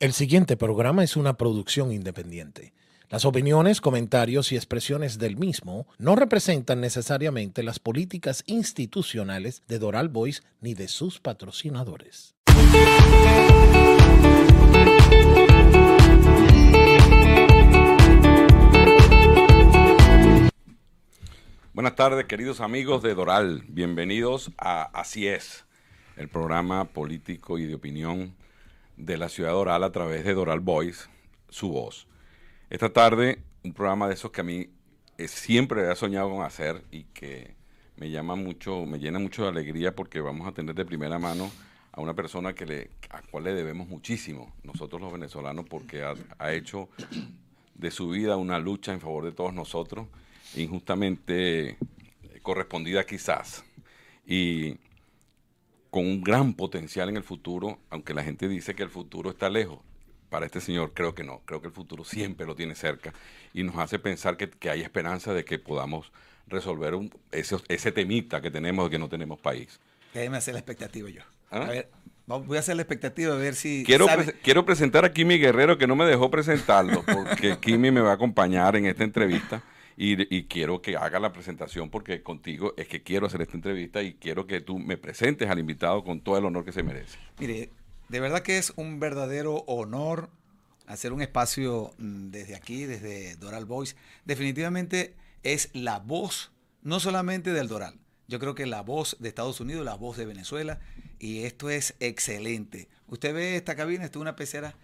El siguiente programa es una producción independiente. Las opiniones, comentarios y expresiones del mismo no representan necesariamente las políticas institucionales de Doral Voice ni de sus patrocinadores. Buenas tardes, queridos amigos de Doral. Bienvenidos a Así es, el programa político y de opinión de la ciudad Doral a través de Doral Voice, su voz. Esta tarde, un programa de esos que a mí eh, siempre había soñado con hacer y que me llama mucho, me llena mucho de alegría porque vamos a tener de primera mano a una persona que le, a cual le debemos muchísimo, nosotros los venezolanos, porque ha, ha hecho de su vida una lucha en favor de todos nosotros, injustamente correspondida quizás. Y con un gran potencial en el futuro, aunque la gente dice que el futuro está lejos. Para este señor creo que no, creo que el futuro siempre lo tiene cerca y nos hace pensar que, que hay esperanza de que podamos resolver un, ese, ese temita que tenemos de que no tenemos país. Déjeme hacer la expectativa yo. ¿Ah? A ver, voy a hacer la expectativa a ver si... Quiero, pre quiero presentar a Kimi Guerrero, que no me dejó presentarlo, porque Kimi me va a acompañar en esta entrevista. Y, quiero que haga la presentación porque contigo es que quiero hacer esta entrevista y quiero que tú me presentes al invitado con todo el honor que se merece. Mire, de verdad que es un verdadero honor hacer un espacio desde aquí, desde Doral Voice. Definitivamente es la voz, no solamente del Doral, yo creo que la voz de Estados Unidos, la voz de Venezuela, y esto es excelente. Usted ve esta cabina, esto es una pecera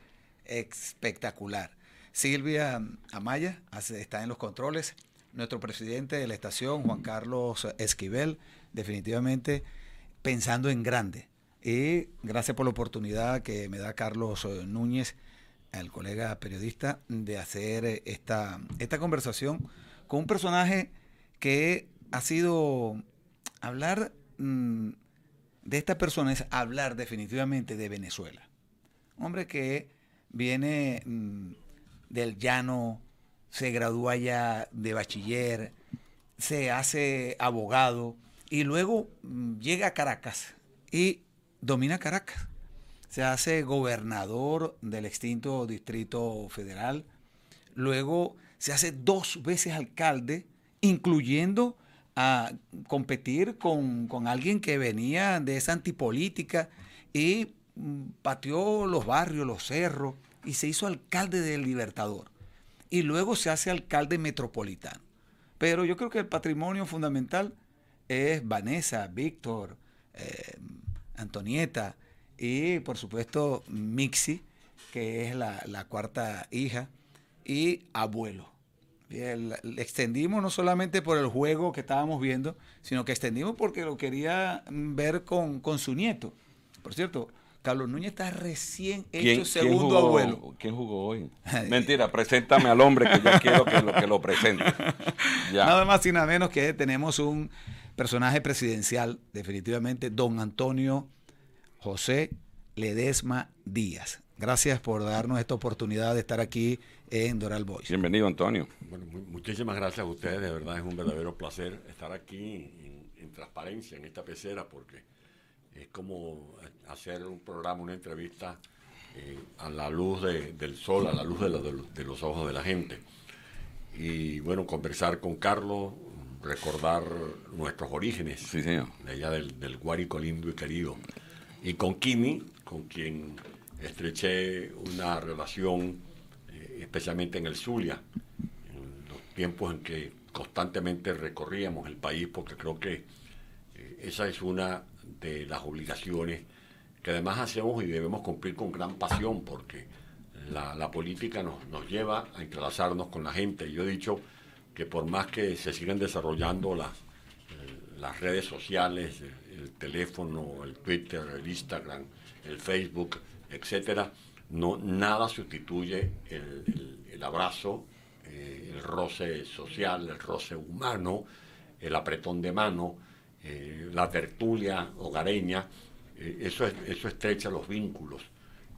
espectacular. Silvia Amaya está en los controles. Nuestro presidente de la estación, Juan Carlos Esquivel, definitivamente pensando en grande. Y gracias por la oportunidad que me da Carlos Núñez, el colega periodista, de hacer esta, esta conversación con un personaje que ha sido hablar mmm, de esta persona es hablar definitivamente de Venezuela. Un hombre que viene mmm, del llano, se gradúa ya de bachiller, se hace abogado y luego mm, llega a Caracas y domina Caracas. Se hace gobernador del extinto Distrito Federal. Luego se hace dos veces alcalde, incluyendo a competir con, con alguien que venía de esa antipolítica y mm, pateó los barrios, los cerros, y se hizo alcalde del Libertador. Y luego se hace alcalde metropolitano. Pero yo creo que el patrimonio fundamental es Vanessa, Víctor, eh, Antonieta y por supuesto Mixi, que es la, la cuarta hija, y abuelo. Bien, le extendimos no solamente por el juego que estábamos viendo, sino que extendimos porque lo quería ver con, con su nieto. Por cierto, Carlos Núñez está recién hecho segundo ¿quién jugó, abuelo. ¿Quién jugó hoy? Mentira, preséntame al hombre que ya quiero que lo, que lo presente. Ya. Nada más y nada menos que tenemos un personaje presidencial, definitivamente, don Antonio José Ledesma Díaz. Gracias por darnos esta oportunidad de estar aquí en Doral Boys. Bienvenido, Antonio. Bueno, muchísimas gracias a ustedes, de verdad es un verdadero placer estar aquí en, en transparencia, en esta pecera, porque es como hacer un programa, una entrevista eh, a la luz de, del sol, a la luz de, la, de, los ojos de la gente. Y bueno, conversar con Carlos, recordar nuestros orígenes, sí, señor. de allá del, del Guárico lindo y querido. Y con Kimi, con quien estreché una relación, eh, especialmente en el Zulia, en los tiempos en que constantemente recorríamos el país, porque creo que eh, esa es una de las obligaciones que además hacemos y debemos cumplir con gran pasión porque la, política nos, nos, lleva a entrelazarnos con la gente. Yo he dicho que por más que se sigan desarrollando las, eh, las redes sociales, el, el, teléfono, el Twitter, el Instagram, el Facebook, etcétera, no, nada sustituye el, el, el abrazo, eh, el roce social, el roce humano, el apretón de mano, eh, la tertulia hogareña, eh, eso, es, eso estrecha los vínculos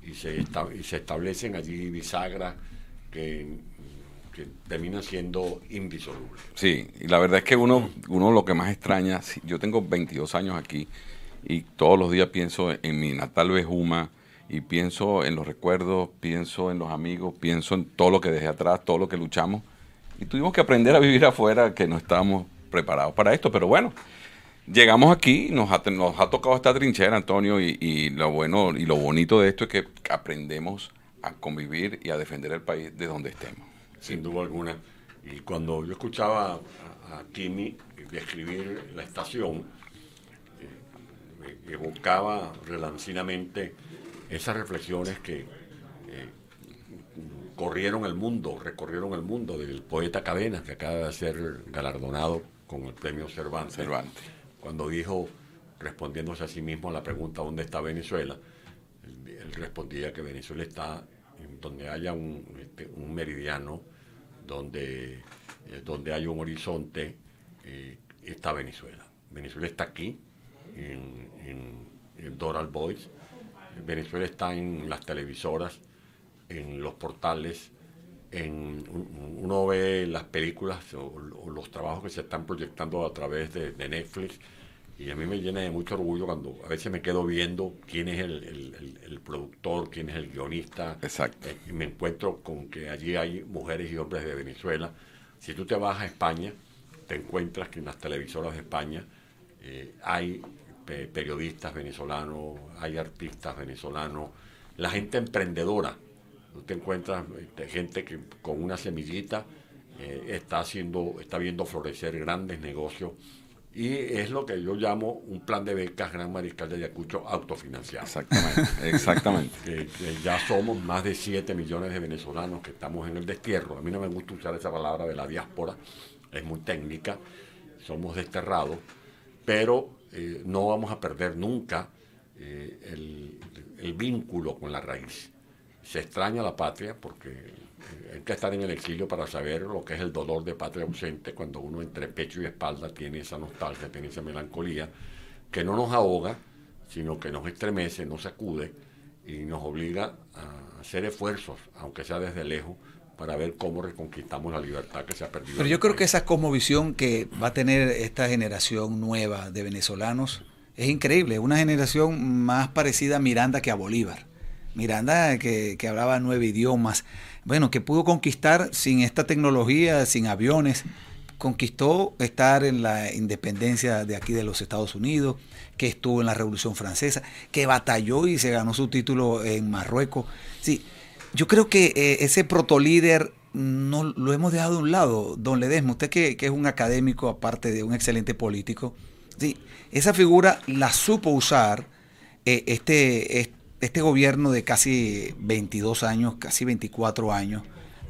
y se, esta, y se establecen allí bisagras que, que, terminan siendo indisolubles. Sí, y la verdad es que uno, uno lo que más extraña, yo tengo 22 años aquí y todos los días pienso en mi natal Bejuma y pienso en los recuerdos, pienso en los amigos, pienso en todo lo que dejé atrás, todo lo que luchamos. Y tuvimos que aprender a vivir afuera, que no estábamos preparados para esto, pero bueno, llegamos aquí, nos ha, nos ha tocado esta trinchera, Antonio, y, lo bueno y lo bonito de esto es que aprendemos a convivir y a defender el país de donde estemos. Sin duda alguna. Y cuando yo escuchaba a, a Kimi describir la estación, eh, me evocaba relancinamente esas reflexiones que eh, corrieron el mundo, recorrieron el mundo del poeta Cadenas, que acaba de ser galardonado con el premio Cervantes. Cervantes. Cuando dijo, respondiéndose a sí mismo a la pregunta ¿dónde está Venezuela? Él, respondía que Venezuela está en donde haya un, este, meridiano, donde, eh, donde haya un horizonte, eh, está Venezuela. Venezuela está aquí, en, en Doral Boys, Venezuela está en las televisoras, en los portales, en, uno ve las películas o, los trabajos que se están proyectando a través de, Netflix y a mí me llena de mucho orgullo cuando a veces me quedo viendo quién es el, productor, quién es el guionista. Exacto. Eh, y me encuentro con que allí hay mujeres y hombres de Venezuela. Si tú te vas a España, te encuentras que en las televisoras de España eh, hay periodistas venezolanos, hay artistas venezolanos, la gente emprendedora. Usted encuentra este, gente que con una semillita eh, está haciendo, está viendo florecer grandes negocios y es lo que yo llamo un plan de becas Gran Mariscal de Ayacucho autofinanciado. Exactamente, exactamente. que, ya somos más de 7 millones de venezolanos que estamos en el destierro. A mí no me gusta usar esa palabra de la diáspora, es muy técnica, somos desterrados, pero eh, no vamos a perder nunca eh, el, vínculo con la raíz. Se extraña la patria porque hay que estar en el exilio para saber lo que es el dolor de patria ausente cuando uno entre pecho y espalda tiene esa nostalgia, tiene esa melancolía que no nos ahoga, sino que nos estremece, nos sacude y nos obliga a hacer esfuerzos, aunque sea desde lejos, para ver cómo reconquistamos la libertad que se ha perdido. Pero yo creo que esa visión que va a tener esta generación nueva de venezolanos es increíble, una generación más parecida a Miranda que a Bolívar. Miranda que, que hablaba nueve idiomas, bueno, que pudo conquistar sin esta tecnología, sin aviones, conquistó estar en la independencia de aquí de los Estados Unidos, que estuvo en la Revolución Francesa, que batalló y se ganó su título en Marruecos. Sí, yo creo que eh, ese protolíder no lo hemos dejado de un lado, don Ledesma, usted que, es un académico aparte de un excelente político, sí, esa figura la supo usar eh, este gobierno de casi 22 años, casi 24 años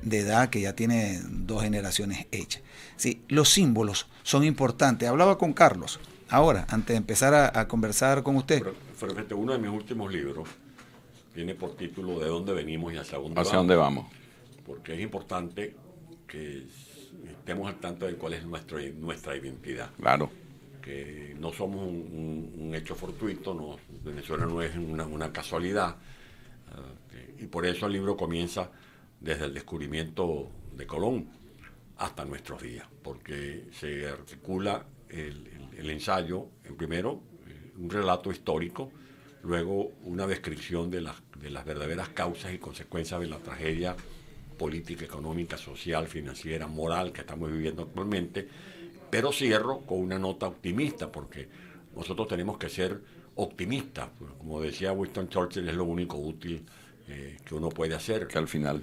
de edad, que ya tiene dos generaciones hechas. Sí, los símbolos son importantes. Hablaba con Carlos ahora, antes de empezar a, conversar con usted. uno de mis últimos libros tiene por título De dónde venimos y hacia dónde ¿Hacia vamos. dónde vamos? Porque es importante que estemos al tanto de cuál es nuestro, nuestra identidad. Claro. Que no somos un, hecho fortuito, no, Venezuela no es una, casualidad. Eh, y por eso el libro comienza desde el descubrimiento de Colón hasta nuestros días, porque se articula el, ensayo, en primero, eh, un relato histórico, luego una descripción de las verdaderas causas y consecuencias de la tragedia política, económica, social, financiera, moral que estamos viviendo actualmente, pero cierro con una nota optimista, porque nosotros tenemos que ser optimistas, como decía Winston Churchill, es lo único útil eh, que uno puede hacer. Que al final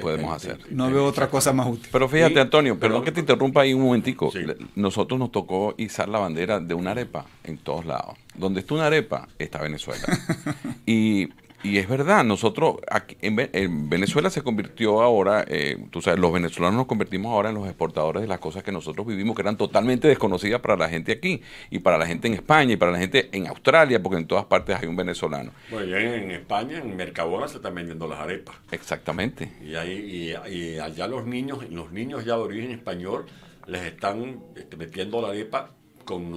podemos hacer. No veo otra cosa más útil. Pero fíjate, Antonio, perdón que te interrumpa ahí un momentico. Nosotros nos tocó izar la bandera de una arepa en todos lados. Donde está una arepa, está Venezuela. y y es verdad, nosotros aquí, en, Venezuela se convirtió ahora, eh, tú sabes, los venezolanos nos convertimos ahora en los exportadores de las cosas que nosotros vivimos, que eran totalmente desconocidas para la gente aquí, y para la gente en España, y para la gente en Australia, porque en todas partes hay un venezolano. Bueno, ya en, España, en Mercadona se están vendiendo las arepas. Exactamente. Y, ahí, y, allá los niños, los niños ya de origen español, les están este, metiendo la arepa con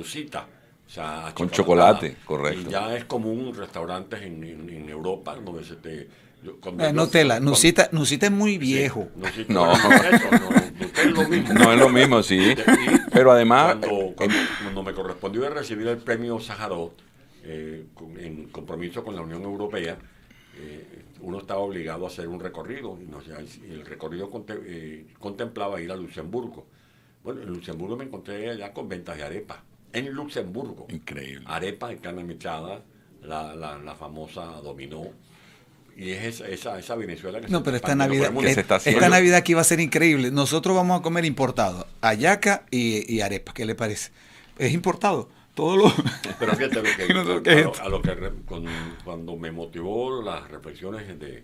nusita con chocolate, correcto. Y ya es común restaurantes en, en, Europa donde se te... Eh, Nutella, Nusita, Nusita es muy viejo. no. es lo mismo. No es lo mismo, sí. Pero además... Cuando, me correspondió recibir el premio Sájarov, eh, en compromiso con la Unión Europea, eh, uno estaba obligado a hacer un recorrido y, el recorrido eh, contemplaba ir a Luxemburgo. Bueno, en Luxemburgo me encontré allá con ventas de arepa. En Luxemburgo. Increíble. Arepa de carne mechada, la, la, famosa dominó. Y es esa, esa, Venezuela que No, pero esta Navidad, esta Navidad aquí va a ser increíble. Nosotros vamos a comer importado, ayaca y, y arepa. ¿Qué le parece? Es importado todo lo... Pero fíjate, lo que, a, lo, que cuando, me motivó las reflexiones de,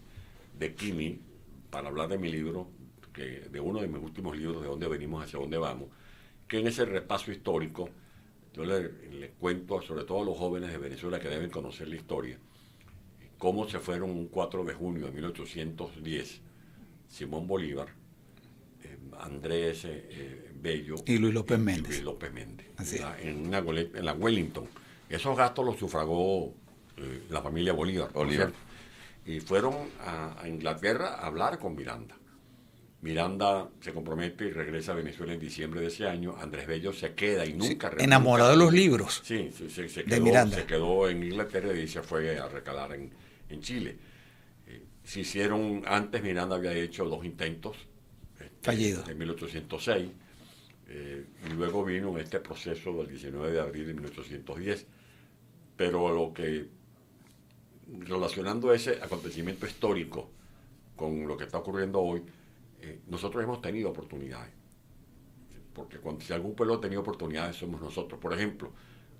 de Kimi para hablar de mi libro, que de uno de mis últimos libros, de dónde venimos, hacia dónde vamos, que en ese repaso histórico, yo le, cuento sobre todo a los jóvenes de Venezuela que deben conocer la historia, cómo se fueron un 4 de junio de 1810 Simón Bolívar, eh, Andrés eh, Bello y Luis López Méndez. Luis López Méndez en, la Wellington. Esos gastos los sufragó eh, la familia Bolívar. Y fueron a, Inglaterra a hablar con Miranda. Miranda se compromete y regresa a Venezuela en diciembre de ese año. Andrés Bello se queda y nunca... enamorado de los libros. Sí, se, quedó, se quedó en Inglaterra y se fue a recalar en, Chile. Eh, se hicieron, antes Miranda había hecho dos intentos. Este, Fallidos. En 1806 eh, y luego vino este proceso del 19 de abril de 1810. Pero lo que, relacionando ese acontecimiento histórico con lo que está ocurriendo hoy, eh, nosotros hemos tenido oportunidades. Porque cuando, si algún pueblo ha tenido oportunidades, somos nosotros. Por ejemplo,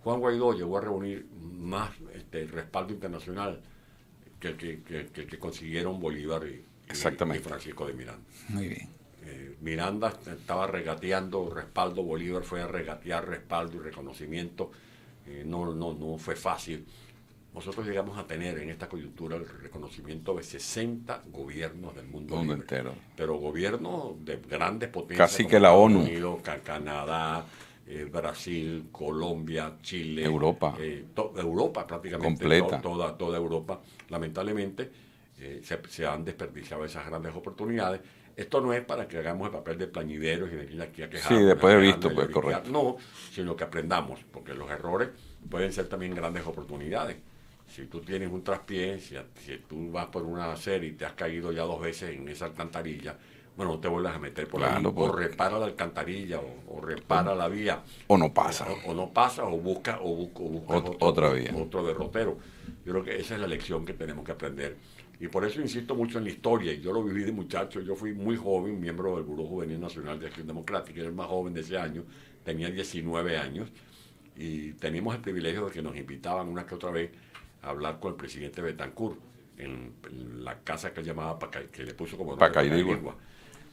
Juan Guaidó llegó a reunir más este, respaldo internacional que el que, consiguieron Bolívar y, y Francisco de Miranda. Muy bien. Eh, Miranda estaba regateando respaldo, Bolívar fue a regatear respaldo y reconocimiento. Eh, no, no, no fue fácil. Nosotros llegamos a tener en esta coyuntura el reconocimiento de 60 gobiernos del mundo, entero. Pero gobiernos de grandes potencias. Casi que la ONU. Unidos, Canadá, eh, Brasil, Colombia, Chile. Europa. Europa prácticamente. Completa. toda, toda Europa. Lamentablemente se, se han desperdiciado esas grandes oportunidades esto no es para que hagamos el papel de plañideros y venir aquí a quejar. Sí, después he visto, pues correcto. No, sino que aprendamos, porque los errores pueden ser también grandes oportunidades. Si tú tienes un traspié, si, tú vas por una serie y te has caído ya dos veces en esa alcantarilla, bueno, no te vuelvas a meter por ahí. O repara la alcantarilla, o, repara la vía. O no pasa. O, no pasa, o busca, o busca, otro, otra vía. Otro derrotero. Yo creo que esa es la lección que tenemos que aprender y por eso insisto mucho en la historia. Yo lo viví de muchacho. Yo fui muy joven, miembro del Buró Juvenil Nacional de Acción Democrática. Era el más joven de ese año. Tenía 19 años. Y teníamos el privilegio de que nos invitaban una que otra vez a hablar con el presidente Betancourt en, la casa que él llamaba que le puso como Pacaidegua.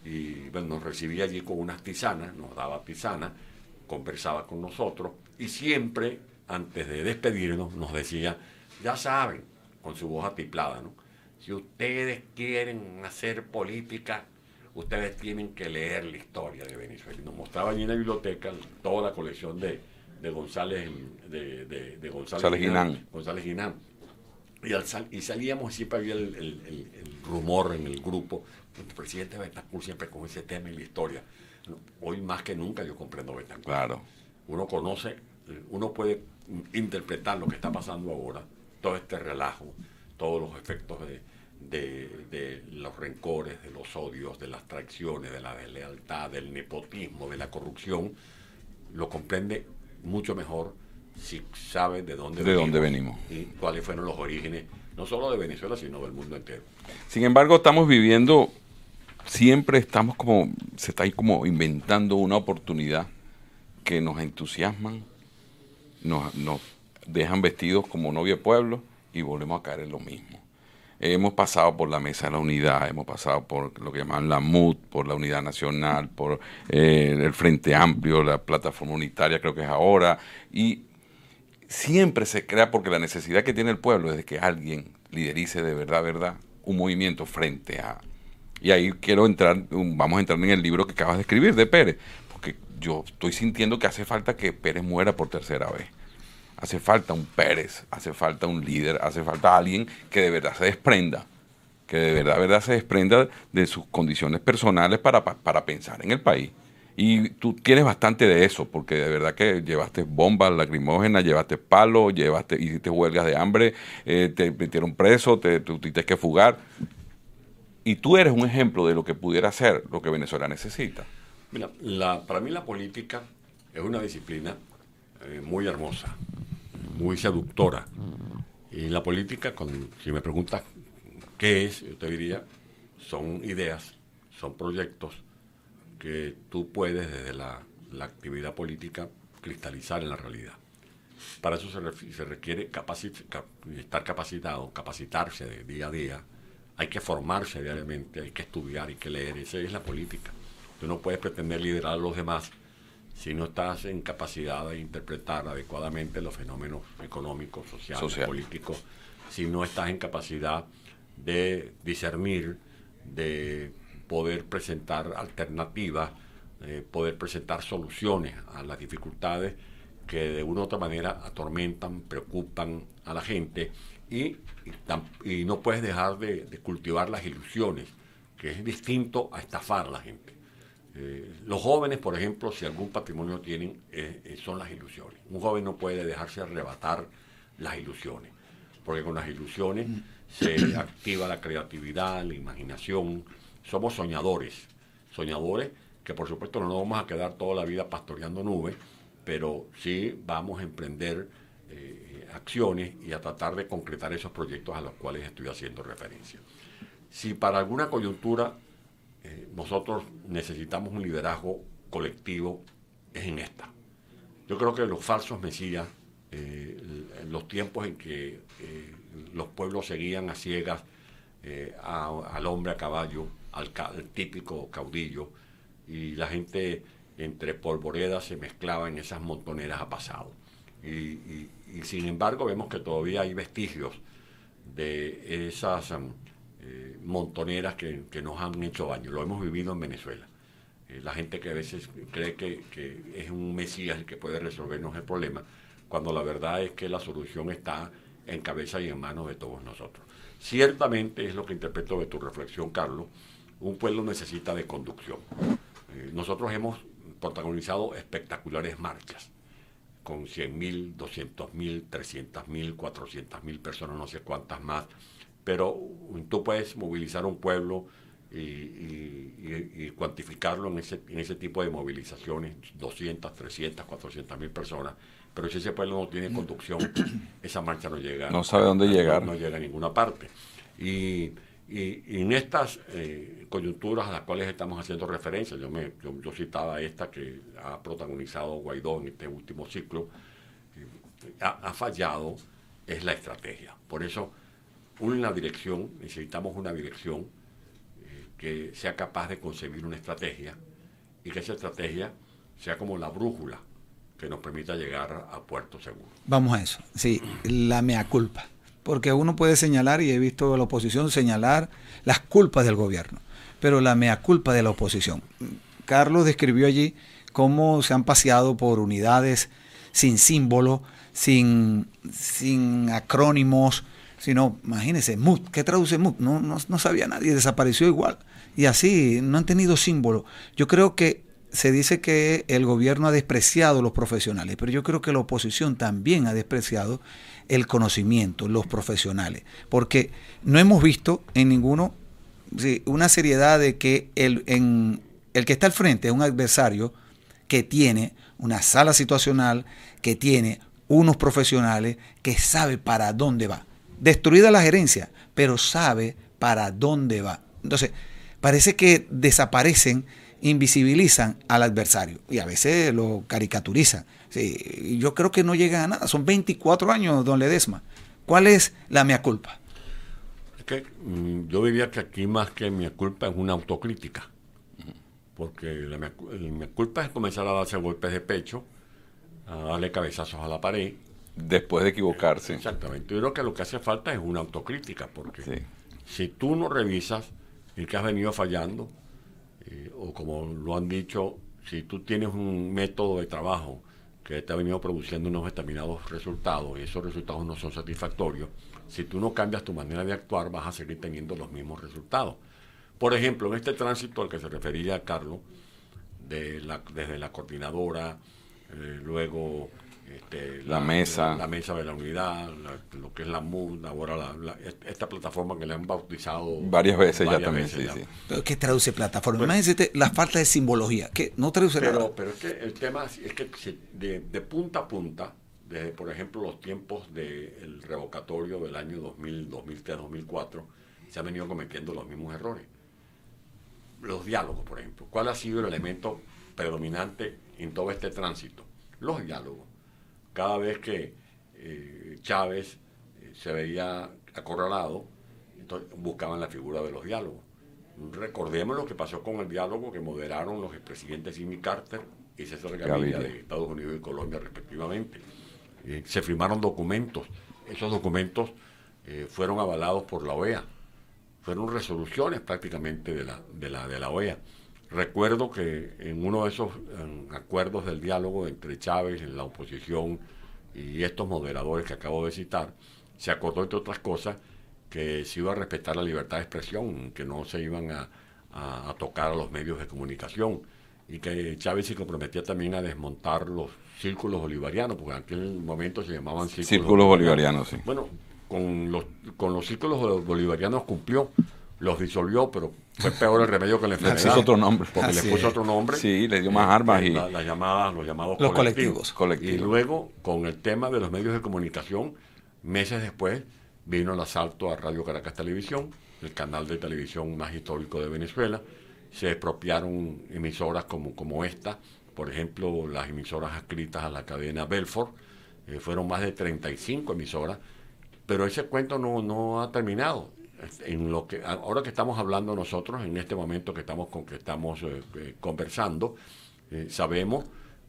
Y bueno, nos recibía allí con unas tisanas, nos daba tisanas, conversaba con nosotros y siempre, antes de despedirnos, nos decía, ya saben, con su voz atiplada, ¿no? Si ustedes quieren hacer política, ustedes tienen que leer la historia de Venezuela. Y nos mostraba allí en la biblioteca toda la colección de, González, de, González, Ginán. González Y, y salíamos, siempre había el, el, rumor en el grupo. El presidente Betancourt siempre con ese tema en la historia. Hoy más que nunca yo comprendo Betancourt. Claro. Uno conoce, uno puede interpretar lo que está pasando ahora, todo este relajo, todos los efectos de, de, los rencores, de los odios, de las traiciones, de la deslealtad, del nepotismo, de la corrupción, lo comprende mucho mejor si sabe de dónde, de dónde venimos y cuáles fueron los orígenes, no solo de Venezuela, sino del mundo entero. Sin embargo, estamos viviendo, siempre estamos como, se está ahí como inventando una oportunidad que nos entusiasman, nos, nos dejan vestidos como novia de pueblo y volvemos a caer en lo mismo. Hemos pasado por la Mesa de la Unidad, hemos pasado por lo que llaman la MUD, por la Unidad Nacional, por eh, el Frente Amplio, la Plataforma Unitaria, creo que es ahora, y siempre se crea porque la necesidad que tiene el pueblo es de que alguien liderice de verdad, verdad, un movimiento frente a... Y ahí quiero entrar, vamos a entrar en el libro que acabas de escribir de Pérez, porque yo estoy sintiendo que hace falta que Pérez muera por tercera vez. Hace falta un Pérez, hace falta un líder, hace falta alguien que de verdad se desprenda, que de verdad, verdad se desprenda de sus condiciones personales para, para pensar en el país. Y tú quieres bastante de eso, porque de verdad que llevaste bombas lacrimógenas, llevaste palos, llevaste, hiciste huelgas de hambre, eh, te metieron preso, te, tuviste que fugar. Y tú eres un ejemplo de lo que pudiera ser lo que Venezuela necesita. Mira, la, para mí la política es una disciplina eh, muy hermosa, muy seductora. Y la política, si me preguntas qué es, yo te diría, son ideas, son proyectos que tú puedes desde la, actividad política cristalizar en la realidad. Para eso se, requiere estar capacitado, capacitarse de día a día, hay que formarse diariamente, hay que estudiar, hay que leer, esa es la política. Tú no puedes pretender liderar a los demás si no estás en capacidad de interpretar adecuadamente los fenómenos económicos, sociales, políticos, si no estás en capacidad de discernir, de poder presentar alternativas, eh, poder presentar soluciones a las dificultades que de una u otra manera atormentan, preocupan a la gente y, y, no puedes dejar de, cultivar las ilusiones, que es distinto a estafar a la gente. Eh, los jóvenes, por ejemplo, si algún patrimonio tienen, eh, son las ilusiones. Un joven no puede dejarse arrebatar las ilusiones, porque con las ilusiones se activa la creatividad, la imaginación, somos soñadores, soñadores que por supuesto no nos vamos a quedar toda la vida pastoreando nubes, pero sí vamos a emprender eh, acciones y a tratar de concretar esos proyectos a los cuales estoy haciendo referencia. Si para alguna coyuntura eh, nosotros necesitamos un liderazgo colectivo, es en esta. Yo creo que los falsos mesías, eh, los tiempos en que los pueblos seguían a ciegas al hombre a caballo, al, típico caudillo y la gente entre polvoredas se mezclaba en esas montoneras a pasado. Y, sin embargo vemos que todavía hay vestigios de esas um, eh, montoneras que, nos han hecho daño. Lo hemos vivido en Venezuela. Eh, la gente que a veces cree que, es un Mesías el que puede resolvernos el problema, cuando la verdad es que la solución está en cabeza y en manos de todos nosotros. Ciertamente es lo que interpreto de tu reflexión, Carlos, un pueblo necesita de conducción. Eh, nosotros hemos protagonizado espectaculares marchas con 100.000, 200.000, 300.000, 400.000 personas, no sé cuántas más, pero tú puedes movilizar un pueblo y, cuantificarlo en ese, en ese tipo de movilizaciones, 200, 300, 400.000 personas, pero si ese pueblo no tiene conducción, esa marcha no llega. No sabe dónde llegar. No llega a ninguna parte. Y y, en estas eh, coyunturas a las cuales estamos haciendo referencia, yo, me, yo, citaba esta que ha protagonizado Guaidó en este último ciclo, eh, ha, fallado, es la estrategia. Por eso, una dirección, necesitamos una dirección eh, que sea capaz de concebir una estrategia y que esa estrategia sea como la brújula que nos permita llegar a puerto seguro. Vamos a eso, sí, la mea culpa porque uno puede señalar, y he visto a la oposición señalar las culpas del gobierno, pero la mea culpa de la oposición. Carlos describió allí cómo se han paseado por unidades sin símbolo, sin, sin acrónimos, sino, imagínense, MUT, ¿qué traduce MUT? No, no, sabía nadie, desapareció igual. Y así, no han tenido símbolo. Yo creo que se dice que el gobierno ha despreciado los profesionales, pero yo creo que la oposición también ha despreciado el conocimiento, los profesionales, porque no hemos visto en ninguno una seriedad de que el, en, el que está al frente es un adversario que tiene una sala situacional, que tiene unos profesionales, que sabe para dónde va. Destruida la gerencia, pero sabe para dónde va. Entonces, parece que desaparecen invisibilizan al adversario y a veces lo caricaturizan. Sí, yo creo que no llegan a nada. Son 24 años, don Ledesma. ¿Cuál es la mea culpa? Es que mm, yo diría que aquí más que mea culpa es una autocrítica. Porque la mea, culpa es comenzar a darse golpes de pecho, a darle cabezazos a la pared. Después de equivocarse. Exactamente. Yo creo que lo que hace falta es una autocrítica, porque si tú no revisas el que has venido fallando, eh, o como lo han dicho, si tú tienes un método de trabajo que te ha venido produciendo unos determinados resultados y esos resultados no son satisfactorios, si tú no cambias tu manera de actuar vas a seguir teniendo los mismos resultados. Por ejemplo, en este tránsito al que se refería Carlos, de la, desde la coordinadora, eh, luego este, La mesa. la, mesa de la unidad, la- lo que es la MUD, ahora la- la- esta plataforma que le han bautizado Varias veces ya también, veces sí, ya. sí. Pero ¿Qué traduce plataforma? Imagínese la falta de simbología. que No traduce nada. Pero, pero es que el tema es es que si- de, de punta a punta, desde por ejemplo los tiempos del revocatorio del año 2000, 2003, 2004, se han venido cometiendo los mismos errores. Los diálogos, por ejemplo. ¿Cuál ha sido el elemento predominante en todo este tránsito? Los diálogos. Cada vez que eh, Chávez eh, se veía acorralado, entonces buscaban la figura de los diálogos. Recordemos lo que pasó con el diálogo que moderaron los expresidentes Jimmy Carter y César Gaviria de Estados Unidos y Colombia respectivamente. Eh, se firmaron documentos. Esos documentos fueron avalados por la OEA. Fueron resoluciones prácticamente de la, de la, de la OEA. Recuerdo que en uno de esos acuerdos del diálogo entre Chávez, la oposición y estos moderadores que acabo de citar, se acordó, entre otras cosas, que se iba a respetar la libertad de expresión, que no se iban a, a- a tocar a los medios de comunicación y que Chávez se comprometía también a desmontar los círculos bolivarianos, porque en aquel momento se llamaban círculos, Círculos bolivarianos, sí. Bueno, con los, con los círculos bolivarianos cumplió, los disolvió, pero fue peor el remedio que la Le enfermedad. puso otro nombre. Porque Así le puso es. otro nombre. Sí, le dio más armas y- la- las llamadas, los llamados Los colectivos. colectivos. Colectivos. Y luego, con el tema de los medios de comunicación, meses después, vino el asalto a Radio Caracas Televisión, el canal de televisión más histórico de Venezuela. Se expropiaron emisoras como, como esta, por ejemplo, las emisoras adscritas a la cadena Belfort. eh, fueron más de 35 emisoras, pero ese cuento no, no ha terminado. En lo que, ahora que estamos hablando nosotros, en este momento que estamos, con, que estamos eh, eh, conversando, eh, sabemos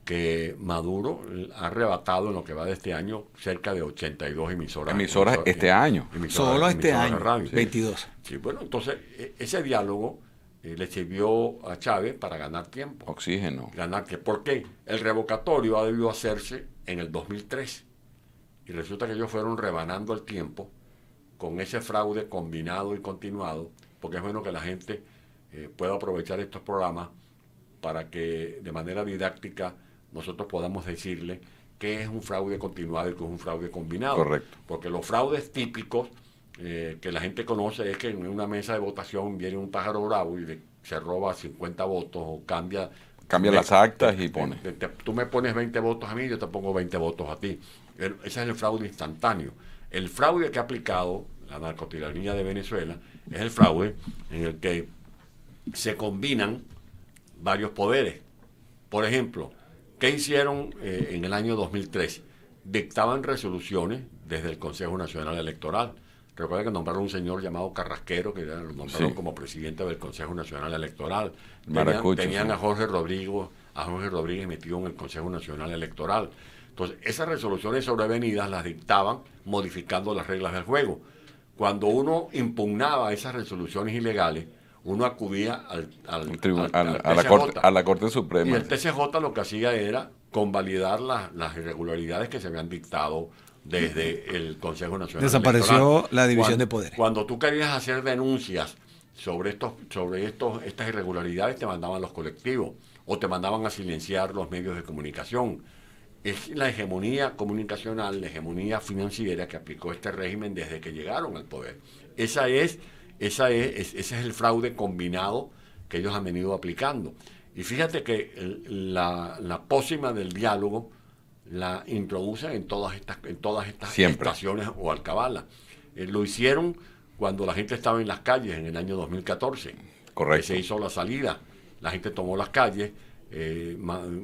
que Maduro ha arrebatado en lo que va de este año cerca de 82 emisoras. Emisoras emisor- este año. emisoras- Solo este emisoras año, radio. 22. Sí, bueno, entonces e- ese diálogo eh, le sirvió a Chávez para ganar tiempo. Oxígeno. Ganar que, ¿Por qué? El revocatorio ha debido hacerse en el 2003 y resulta que ellos fueron rebanando el tiempo con ese fraude combinado y continuado, porque es bueno que la gente eh, pueda aprovechar estos programas para que de manera didáctica nosotros podamos decirle qué es un fraude continuado y qué es un fraude combinado. Correcto. Porque los fraudes típicos eh, que la gente conoce es que en una mesa de votación viene un pájaro bravo y le- se roba 50 votos o cambia... Cambia de- las actas y pone. de- de- tú me pones 20 votos a mí, yo te pongo 20 votos a ti. El- ese es el fraude instantáneo. El fraude que ha aplicado la narcotiranía de Venezuela es el fraude en el que se combinan varios poderes. Por ejemplo, ¿qué hicieron eh, en el año 2003? Dictaban resoluciones desde el Consejo Nacional Electoral. Recuerda que nombraron un señor llamado Carrasquero, que era- lo nombraron Sí. como presidente del Consejo Nacional Electoral. Maracucho, tenían tenían sí. a Jorge Rodrigo, a Jorge Rodríguez metido en el Consejo Nacional Electoral. Entonces, esas resoluciones sobrevenidas las dictaban modificando las reglas del juego. Cuando uno impugnaba esas resoluciones ilegales, uno acudía al, al- El tribu- al- al- al a, la corte, a la Corte Y Suprema. el TCJ lo que hacía era convalidar las- las irregularidades que se habían dictado desde el Consejo Nacional Desapareció Electoral. la división Cuando- de poderes. Cuando tú querías hacer denuncias sobre estos, sobre estos, estas irregularidades, te mandaban los colectivos o te mandaban a silenciar los medios de comunicación. Es la hegemonía comunicacional, la hegemonía financiera que aplicó este régimen desde que llegaron al poder. Esa es, esa es, es- ese es el fraude combinado que ellos han venido aplicando. Y fíjate que el- la, la pócima del diálogo la introducen en todas estas, en todas estas Siempre. estaciones o alcabalas. Eh, lo hicieron cuando la gente estaba en las calles en el año 2014. Correcto. Se hizo la salida. La gente tomó las calles, eh,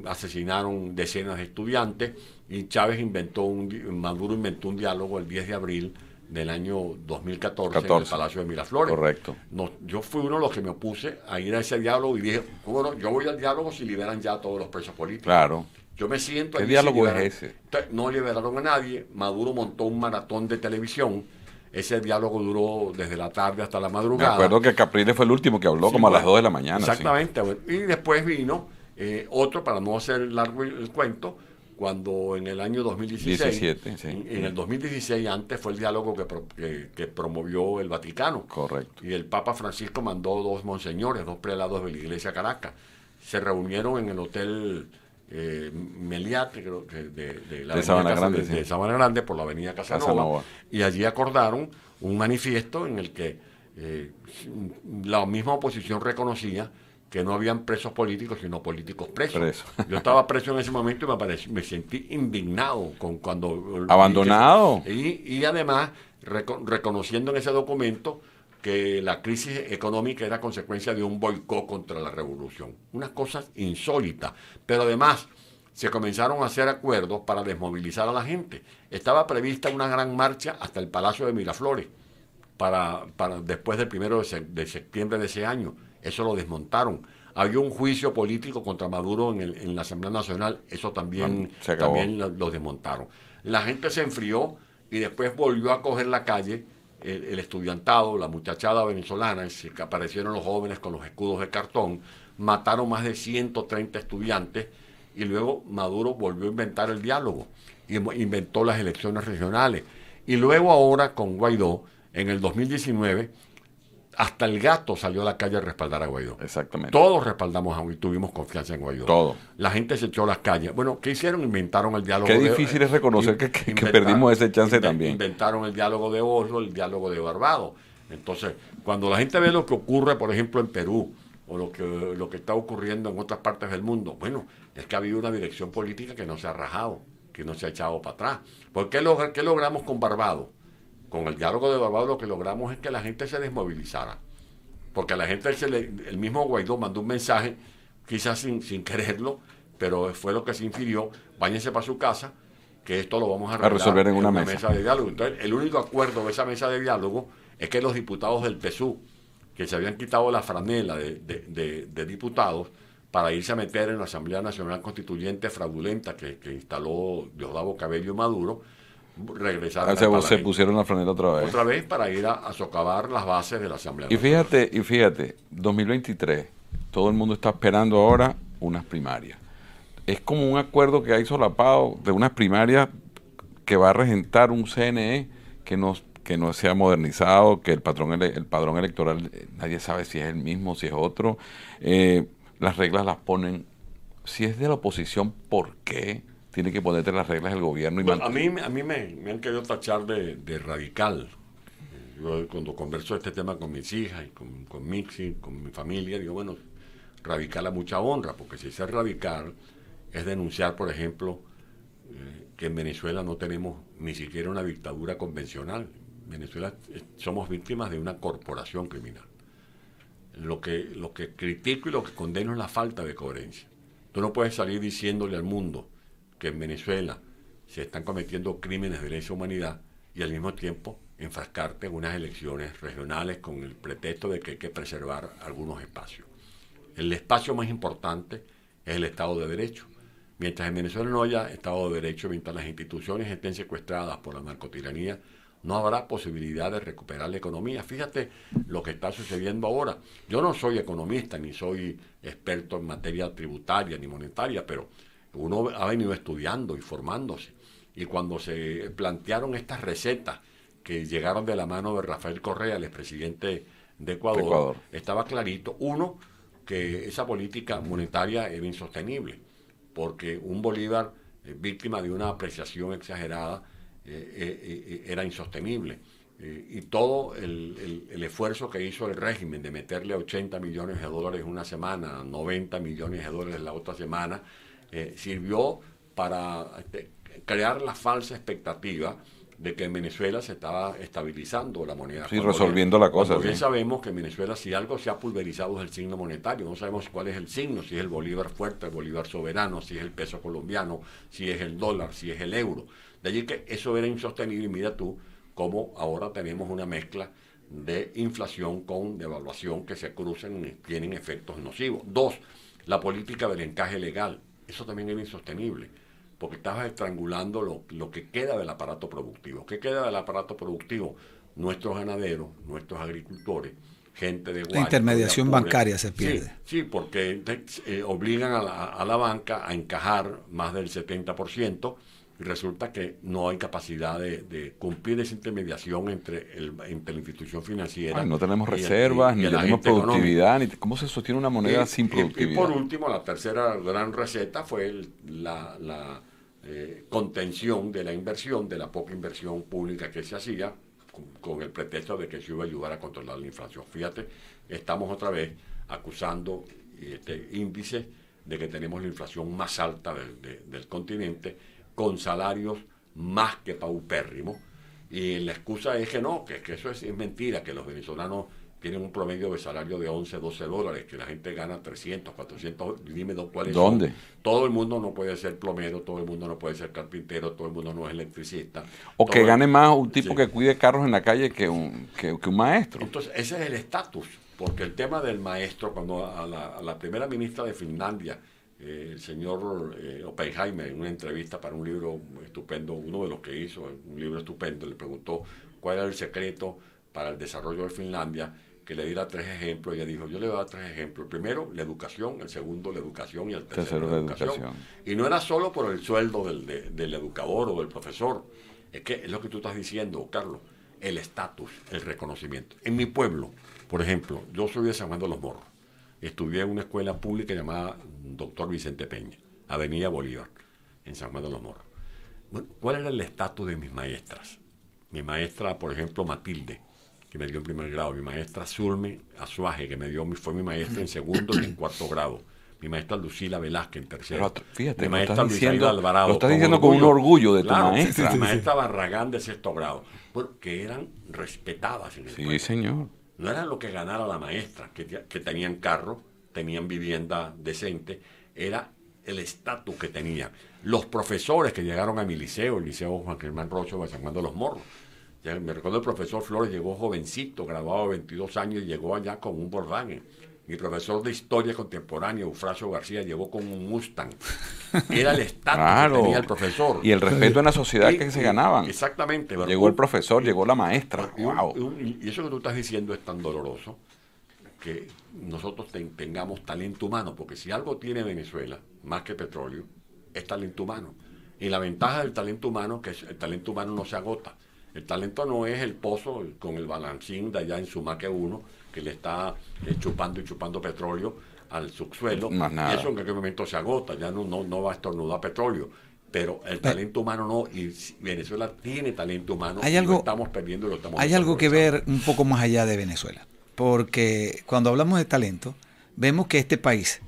asesinaron decenas de estudiantes y Chávez inventó un, Maduro inventó un diálogo el 10 de abril del año 2014 en el 14. Palacio de Miraflores. Correcto. No, yo fui uno de los que me opuse a ir a ese diálogo y dije, ¿cómo no? yo voy al diálogo si liberan ya a todos los presos políticos. Claro. Yo me siento ¿Qué diálogo si es ese? No liberaron a nadie. Maduro montó un maratón de televisión. Ese diálogo duró desde la tarde hasta la Me madrugada. acuerdo que Capriles fue el último que habló Sí, como a las bueno, 2 de la mañana. Exactamente. bueno. Y después vino eh, otro, para no hacer largo el, cuento, cuando en el año 2016, 17, sí. en, el 2016 antes fue el diálogo que, pro- que- que promovió el Vaticano. Correcto. Y el Papa Francisco mandó dos monseñores, dos prelados de la iglesia Caracas. se reunieron en el hotel eh, Meliat, creo que de, de la De Sabana Casa- Grande, de- sí. de Sabana Grande por la avenida Casanova, Casanova. y allí acordaron un manifiesto en el que eh, la misma oposición reconocía que no habían presos políticos, sino políticos presos. Presos. Yo estaba preso en ese momento y me, pareció- me sentí indignado con cuando... Abandonado. Y, y además reco- reconociendo en ese documento que la crisis económica era consecuencia de un boicot contra la revolución. Unas cosas insólitas. Pero además se comenzaron a hacer acuerdos para desmovilizar a la gente. Estaba prevista una gran marcha hasta el Palacio de Miraflores para, para después del primero de septiembre de ese año. Eso lo desmontaron. Había un juicio político contra Maduro en, el- en la Asamblea Nacional. Eso también, Ah, también lo, lo desmontaron. La gente se enfrió y después volvió a coger la calle. El, el estudiantado, la muchachada venezolana, se- aparecieron los jóvenes con los escudos de cartón, mataron más de 130 estudiantes y luego Maduro volvió a inventar el diálogo inventó las elecciones regionales. Y luego ahora con Guaidó, en el 2019, hasta el gato salió a la calle a respaldar a Guaidó. Exactamente. Todos respaldamos a Guaidó, tuvimos confianza en Guaidó. Todo. La gente se echó a las calles. Bueno, ¿qué hicieron? Inventaron el diálogo Qué de- difícil es reconocer que- que- perdimos ese chance también. Inventaron el diálogo de Oslo, el diálogo de Barbados. Entonces, cuando la gente ve lo que ocurre, por ejemplo, en Perú, o lo que, lo que está ocurriendo en otras partes del mundo, bueno, es que ha habido una dirección política que no se ha rajado, que no se ha echado para atrás. ¿Por qué, logra- qué logramos con Barbados? Con el diálogo de Barbados lo que logramos es que la gente se desmovilizara. Porque a la gente se le- el mismo Guaidó mandó un mensaje, quizás sin, sin quererlo, pero fue lo que se infirió, váyanse para su casa, que esto lo vamos a, arreglar resolver en una mesa. de diálogo. Entonces, el único acuerdo de esa mesa de diálogo es que los diputados del PSU, que se habían quitado la franela de, de- de- de diputados para irse a meter en la Asamblea Nacional Constituyente fraudulenta que, que instaló Diosdado Cabello y Maduro, regresaron al se, pusieron la franela otra vez. otra vez para ir a, a socavar las bases de la Asamblea Y Nacional. fíjate, y fíjate, 2023, todo el mundo está esperando ahora unas primarias. Es como un acuerdo que hay solapado de unas primarias que va a regentar un CNE que no, que no se ha modernizado, que el patrón ele- el padrón electoral eh, nadie sabe si es el mismo, si es otro. Eh, las reglas las ponen. Si es de la oposición, ¿por qué tiene que ponerte las reglas del gobierno? Y Bueno, a mí, a mí me, me han querido tachar de, de radical. Yo cuando converso este tema con mis hijas y con, con Mixi, con mi familia, digo, bueno, radical a mucha honra, porque si ser radical es denunciar, por ejemplo, eh, que en Venezuela no tenemos ni siquiera una dictadura convencional. En Venezuela eh, somos víctimas de una corporación criminal. Lo que, lo que critico y lo que condeno es la falta de coherencia. Tú no puedes salir diciéndole al mundo que en Venezuela se están cometiendo crímenes de lesa humanidad y al mismo tiempo enfrascarte en unas elecciones regionales con el pretexto de que hay que preservar algunos espacios. El espacio más importante es el Estado de Derecho. Mientras en Venezuela no haya Estado de Derecho, mientras las instituciones estén secuestradas por la narcotiranía, no habrá posibilidad de recuperar la economía. Fíjate lo que está sucediendo ahora. Yo no soy economista ni soy experto en materia tributaria ni monetaria, pero uno ha venido estudiando y formándose. Y cuando se plantearon estas recetas que llegaron de la mano de Rafael Correa, el expresidente de Ecuador, De Ecuador. estaba clarito, uno, que esa política monetaria era insostenible, porque un Bolívar eh, víctima de una apreciación exagerada eh, eh, era insostenible. Y todo el, el- el esfuerzo que hizo el régimen de meterle 80 millones de dólares una semana, 90 millones de dólares la otra semana, eh, sirvió para este, crear la falsa expectativa de que en Venezuela se estaba estabilizando la moneda. Sí, resolviendo bien- la cosa, bien sí. sabemos que en Venezuela si algo se ha pulverizado es el signo monetario, no sabemos cuál es el signo, si es el bolívar fuerte, el bolívar soberano, si es el peso colombiano, si es el dólar, si es el euro. De allí que eso era insostenible y mira tú cómo ahora tenemos una mezcla de inflación con devaluación que se cruzan y tienen efectos nocivos. Dos, la política del encaje legal. Eso también era insostenible, porque estabas estrangulando lo, lo que queda del aparato productivo. ¿Qué queda del aparato productivo? Nuestros ganaderos, nuestros agricultores, gente de Guayaco, intermediación bancaria se Sí, pierde. Sí, porque te- eh, obligan a la, a la banca a encajar más del 70% y resulta que no hay capacidad de, cumplir esa intermediación entre, el, entre la institución financiera. no tenemos reservas, ni tenemos productividad, ni cómo se sostiene una moneda sin productividad. Y, por último, la tercera gran receta fue la, eh, contención de la inversión, de la poca inversión pública que se hacía, con, el pretexto de que se iba a ayudar a controlar la inflación. Fíjate, estamos otra vez acusando este índice de que tenemos la inflación más alta del continente con salarios más que paupérrimos. Y la excusa es que no, que, que eso es, mentira, que los venezolanos tienen un promedio de salario de 11, 12 dólares, que la gente gana 300, 400, dime cuáles ¿Dónde? Todo el mundo no puede ser plomero, todo el mundo no puede ser carpintero, todo el mundo no es electricista. O que gane más un tipo que cuide carros en la calle que un, que, un maestro. Entonces, ese es el estatus, porque el tema del maestro, cuando a la, a la primera ministra de Finlandia eh, el señor eh, Oppenheimer en una entrevista para un libro estupendo, uno de los que hizo, un libro estupendo, le preguntó cuál era el secreto para el desarrollo de Finlandia, que le diera tres ejemplos, y ella dijo, yo le voy a dar tres ejemplos. El primero, la educación, el segundo, la educación, y el tercero, la educación. Y no era solo por el sueldo del, del educador o del profesor, es que es lo que tú estás diciendo, Carlos, el estatus, el reconocimiento. En mi pueblo, por ejemplo, yo soy de San Juan de los Morros, estudié en una escuela pública llamada Doctor Vicente Peña, Avenida Bolívar, en San Juan de los Morros. ¿Cuál era el estatus de mis maestras? Mi maestra, por ejemplo, Matilde, que me dio en primer grado. Mi maestra Zulme Azuaje, que me dio, fue mi maestra en segundo y en cuarto grado. Mi maestra Lucila Velázquez en tercero. fíjate, mi maestra Luisa Alvarado. Lo estás diciendo con, un orgullo de tu maestra. Mi maestra Barragán de sexto grado. Porque eran respetadas en el Sí, señor no era lo que ganara la maestra, que, tenían carro, tenían vivienda decente, era el estatus que tenían. Los profesores que llegaron a mi liceo, el liceo Juan Germán Rocho de San Juan de los Morros. Ya me recuerdo el profesor Flores llegó jovencito, graduado de 22 años, y llegó allá con un Volkswagen. Mi profesor de historia contemporánea, Eufrasio García, llegó con un Mustang. Era el estatus que tenía el profesor. Y el respeto en la sociedad que se ganaban. Exactamente. Llegó el profesor, llegó la maestra. Y, eso que tú estás diciendo es tan doloroso que nosotros tengamos talento humano, porque si algo tiene Venezuela, más que petróleo, es talento humano. Y la ventaja del talento humano es que el talento humano no se agota. El talento no es el pozo con el balancín de allá en su maque 1 que le está eh, chupando y chupando petróleo al subsuelo. Y eso en aquel momento se agota, ya no, no, no va a estornudar petróleo. Pero el talento humano no, y Venezuela tiene talento humano, hay algo, lo estamos perdiendo y lo estamos Hay algo que ver un poco más allá de Venezuela, porque cuando hablamos de talento, vemos que este país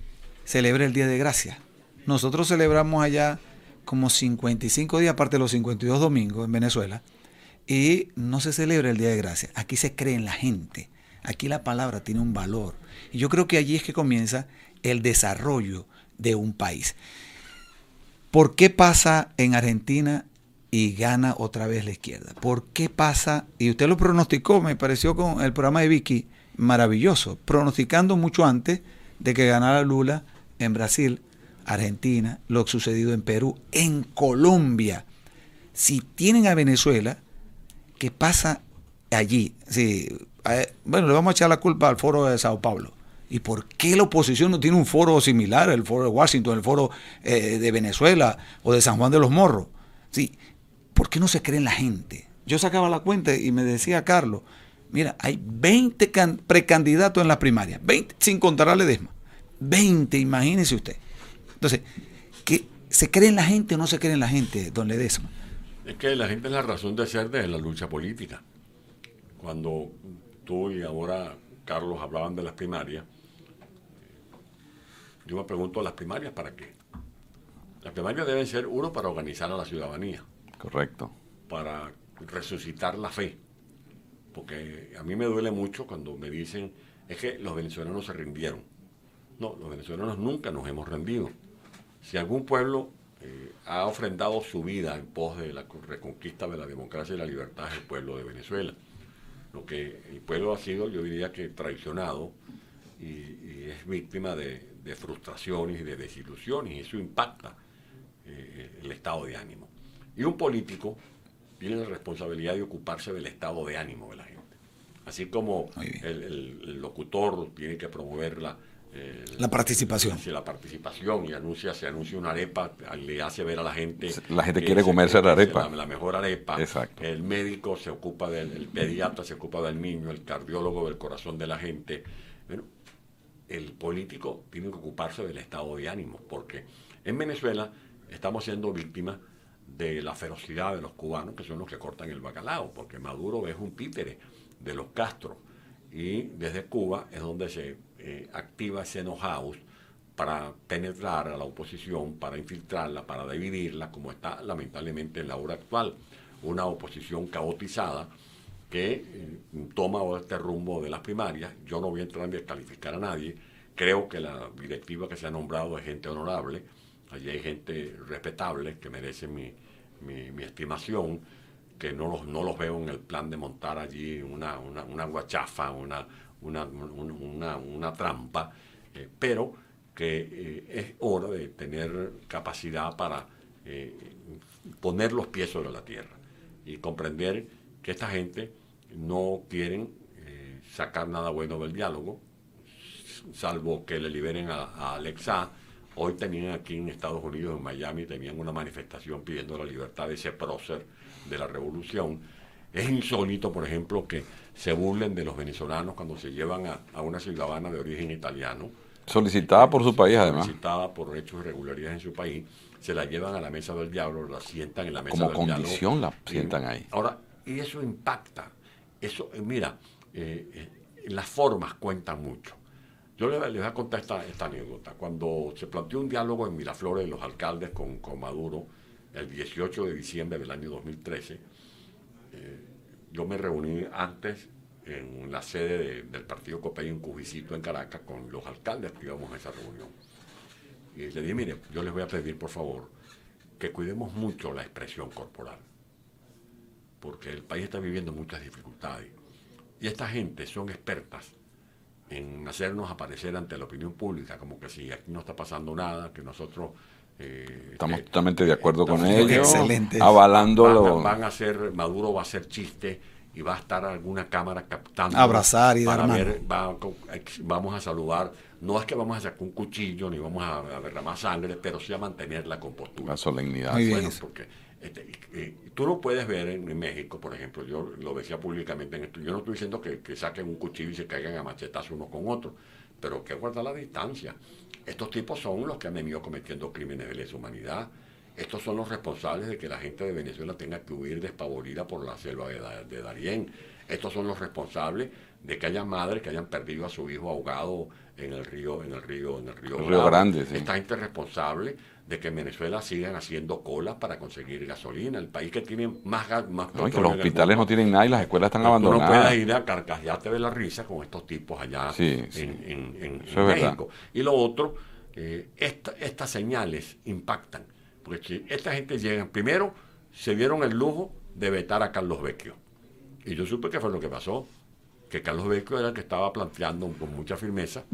celebra el Día de Gracia. Nosotros celebramos allá como 55 días, aparte de los 52 domingos en Venezuela, y no se celebra el Día de Gracia. Aquí se cree en la gente. Aquí la palabra tiene un valor. Y yo creo que allí es que comienza el desarrollo de un país. ¿Por qué pasa en Argentina y gana otra vez la izquierda? ¿Por qué pasa? Y usted lo pronosticó, me pareció con el programa de Vicky maravilloso, pronosticando mucho antes de que ganara Lula en Brasil, Argentina, lo sucedido en Perú, en Colombia. Si tienen a Venezuela, ¿qué pasa allí? Sí, bueno, le vamos a echar la culpa al foro de Sao Paulo. ¿Y por qué la oposición no tiene un foro similar, el foro de Washington, el foro eh, de Venezuela o de San Juan de los Morros? Sí, ¿por qué no se cree en la gente? Yo sacaba la cuenta y me decía Carlos, mira, hay 20 precandidatos en la primaria, 20 sin contar a Ledesma. 20, imagínese usted. Entonces, ¿qué, ¿se cree en la gente o no se cree en la gente, don Ledesma? Es que la gente es la razón de ser de la lucha política. Cuando tú y ahora Carlos hablaban de las primarias, yo me pregunto, ¿las primarias para qué? Las primarias deben ser, uno, para organizar a la ciudadanía. Correcto. Para resucitar la fe. Porque a mí me duele mucho cuando me dicen, es que los venezolanos se rindieron. No, los venezolanos nunca nos hemos rendido. Si algún pueblo eh, ha ofrendado su vida en pos de la reconquista de la democracia y la libertad es el pueblo de Venezuela lo que el pueblo ha sido, yo diría que traicionado y, es víctima de, frustraciones y de desilusiones, y eso impacta eh, el estado de ánimo. Y un político tiene la responsabilidad de ocuparse del estado de ánimo de la gente. Así como el, locutor tiene que promover la, eh, la participación. Si la participación y anuncia, se anuncia una arepa, le hace ver a la gente. La gente quiere comerse la arepa. La, mejor arepa. Exacto. El médico se ocupa del, el pediatra se ocupa del niño, el cardiólogo del corazón de la gente. Bueno, el político tiene que ocuparse del estado de ánimo, porque en Venezuela estamos siendo víctimas de la ferocidad de los cubanos, que son los que cortan el bacalao, porque Maduro es un títere de los Castro. Y desde Cuba es donde se eh, activa ese know-how para penetrar a la oposición, para infiltrarla, para dividirla, como está lamentablemente en la hora actual. Una oposición caotizada que eh, toma este rumbo de las primarias. Yo no voy a entrar a descalificar a nadie. Creo que la directiva que se ha nombrado es gente honorable. Allí hay gente respetable que merece mi, mi, estimación, que no los, no los veo en el plan de montar allí una, una, una guachafa, una, una, una, trampa, eh, pero que eh, es hora de tener capacidad para eh, poner los pies sobre la tierra y comprender que esta gente no quieren sacar nada bueno del diálogo, salvo que le liberen a Alexa. Hoy tenían aquí en Estados Unidos, en Miami, tenían una manifestación pidiendo la libertad de ese prócer de la revolución. Es insólito, por ejemplo, que se burlen de los venezolanos cuando se llevan a, una ciudadana de origen italiano. Solicitada por su país, además. Solicitada por hechos irregularidades en su país. Se la llevan a la mesa del diablo, la sientan en la mesa del diablo. Como condición la sientan ahí. Ahora, y eso impacta. Eso, eh, mira, eh, eh, las formas cuentan mucho. Yo les, voy a contar esta, anécdota. Cuando se planteó un diálogo en Miraflores de los alcaldes con, con Maduro, el 18 de diciembre del año 2013, yo me reuní antes en la sede del partido COPEI en Cujicito, en Caracas, con los alcaldes que íbamos a esa reunión. Y le dije, mire, yo les voy a pedir, por favor, que cuidemos mucho la expresión corporal, porque el país está viviendo muchas dificultades. Y esta gente son expertas en hacernos aparecer ante la opinión pública, como que si aquí no está pasando nada, que nosotros... Eh, Estamos totalmente de acuerdo con ellos, avalándolo. Van, van, a ser, Maduro va a hacer chistes y va a estar alguna cámara captando. Abrazar y para ver, vamos a saludar. No es que vamos a sacar un cuchillo ni vamos a, derramar sangre, pero sí a mantener la compostura. La solemnidad. bueno, porque este, tú no puedes ver en, México, por ejemplo, yo lo decía públicamente en esto, yo no estoy diciendo que, que saquen un cuchillo y se caigan a machetazos uno con otro, pero que guardar la distancia. Estos tipos son los que han venido cometiendo crímenes de lesa humanidad estos son los responsables de que la gente de Venezuela tenga que huir despavorida por la selva de, Darién. Estos son los responsables de que haya madres que hayan perdido a su hijo ahogado en el río, en el río, en el río, Grande. Esta gente es responsable de que en Venezuela sigan haciendo colas para conseguir gasolina. El país que tiene más más no, que los hospitales no tienen nada y las escuelas están abandonadas. No puedes ir a carcajarte de la risa con estos tipos allá en, México. Y lo otro, eh, estas señales impactan porque esta gente llega, primero se dieron el lujo de vetar a Carlos Vecchio. Y yo supe que fue lo que pasó, que Carlos Vecchio era el que estaba planteando con mucha firmeza